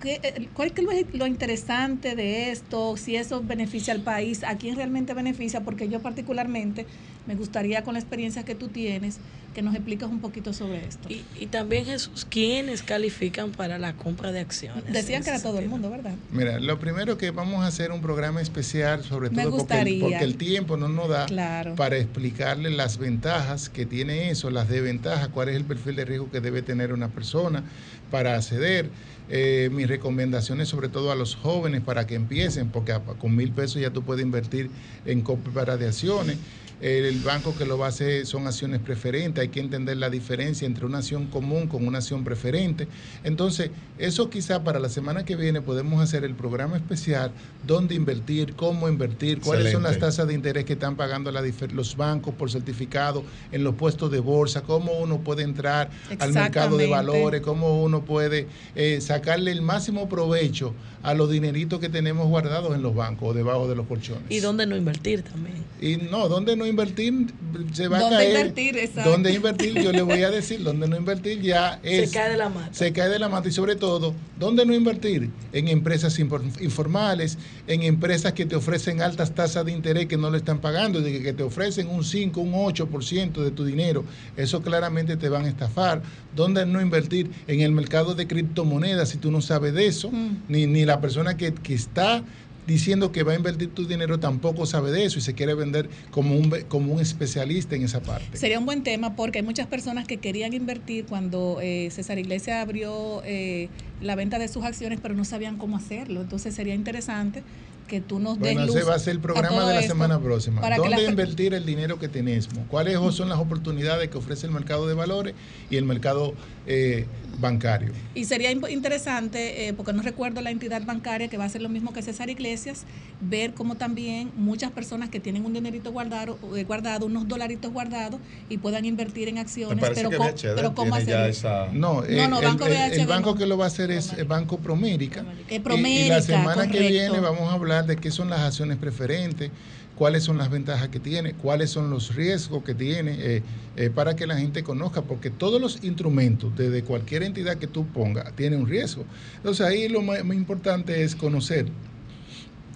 ¿qué- eh, ¿Cuál es lo interesante de esto? Si eso beneficia al país, ¿a quién realmente beneficia? Porque yo particularmente me gustaría con la experiencia que tú tienes que nos expliques un poquito sobre esto. Y, y también Jesús, ¿quiénes califican para la compra de acciones? Decían que era todo el mundo, ¿verdad? Mira, lo primero que vamos a hacer un programa especial, sobre Me todo porque el, porque el tiempo no nos da Claro. para explicarle las ventajas que tiene eso, las desventajas, cuál es el perfil de riesgo que debe tener una persona para acceder. Eh, mis recomendaciones sobre todo a los jóvenes para que empiecen, porque a- con mil pesos ya tú puedes invertir en compra de acciones. El banco que lo va a hacer son acciones preferentes. Hay que entender la diferencia entre una acción común con una acción preferente. Entonces, eso quizá para la semana que viene podemos hacer el programa especial, dónde invertir, cómo invertir, cuáles son las tasas de interés que están pagando la los bancos por certificado en los puestos de bolsa, cómo uno puede entrar al mercado de valores, cómo uno puede eh, sacarle el máximo provecho a los dineritos que tenemos guardados en los bancos o debajo de los colchones. Y dónde no invertir también. Y no, ¿dónde no invertir? Se va ¿Dónde a caer. invertir? Exacto. ¿Dónde invertir? Yo le voy a decir, ¿dónde no invertir? Ya Se es. cae de la mata. Se cae de la mata y sobre todo, ¿dónde no invertir? En empresas infor- informales, en empresas que te ofrecen altas tasas de interés que no le están pagando, de que- te ofrecen un 5, un 8% de tu dinero. Eso claramente te van a estafar. ¿Dónde no invertir? En el mercado de criptomonedas si tú no sabes de eso, ni, ni la persona que, que está diciendo que va a invertir tu dinero tampoco sabe de eso y se quiere vender como un, como un especialista en esa parte. Sería un buen tema porque hay muchas personas que querían invertir cuando eh, César Iglesia abrió eh, la venta de sus acciones, pero no sabían cómo hacerlo. Entonces sería interesante que tú nos des Bueno, luz ese va a ser el programa de la esto semana próxima. para ¿Dónde invertir el dinero que tenemos? ¿Cuáles son las oportunidades que ofrece el mercado de valores y el mercado eh, bancario? Y sería interesante, eh, porque no recuerdo la entidad bancaria que va a hacer lo mismo que César Iglesias, ver cómo también muchas personas que tienen un dinerito guardado, eh, guardado unos dolaritos guardados y puedan invertir en acciones. pero, que co- VHD pero ¿cómo esa- No, No, eh, no, el, Banco el- el banco no. que lo va a hacer es el Banco Promérica. Y- la semana que viene vamos a hablar de qué son las acciones preferentes, cuáles son las ventajas que tiene, cuáles son los riesgos que tiene, eh, eh, para que la gente conozca, porque todos los instrumentos, desde cualquier entidad que tú pongas, tiene un riesgo. Entonces ahí lo más, más importante es conocer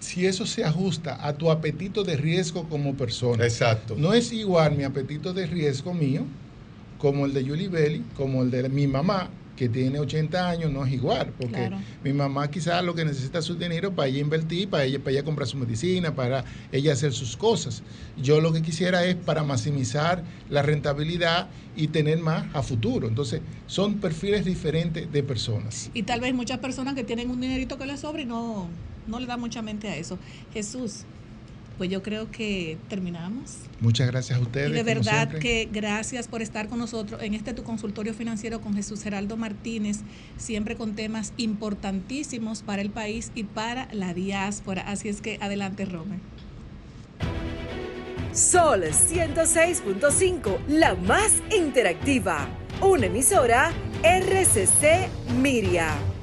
si eso se ajusta a tu apetito de riesgo como persona. Exacto. No es igual mi apetito de riesgo mío como el de Julie Belli, como el de mi mamá, que tiene 80 años, no es igual, porque Claro. mi mamá quizás lo que necesita es su dinero para ella invertir, para ella, para ella comprar su medicina, para ella hacer sus cosas. Yo lo que quisiera es para maximizar la rentabilidad y tener más a futuro. Entonces, son perfiles diferentes de personas. Y tal vez muchas personas que tienen un dinerito que les sobra y no, no le dan mucha mente a eso. Jesús, pues yo creo que terminamos. Muchas gracias a ustedes. Y de verdad que gracias por estar con nosotros en este tu consultorio financiero con Jesús Geraldo Martínez, siempre con temas importantísimos para el país y para la diáspora. Así es que adelante, Romer. Sol 106.5, la más interactiva. Una emisora RCC Miria.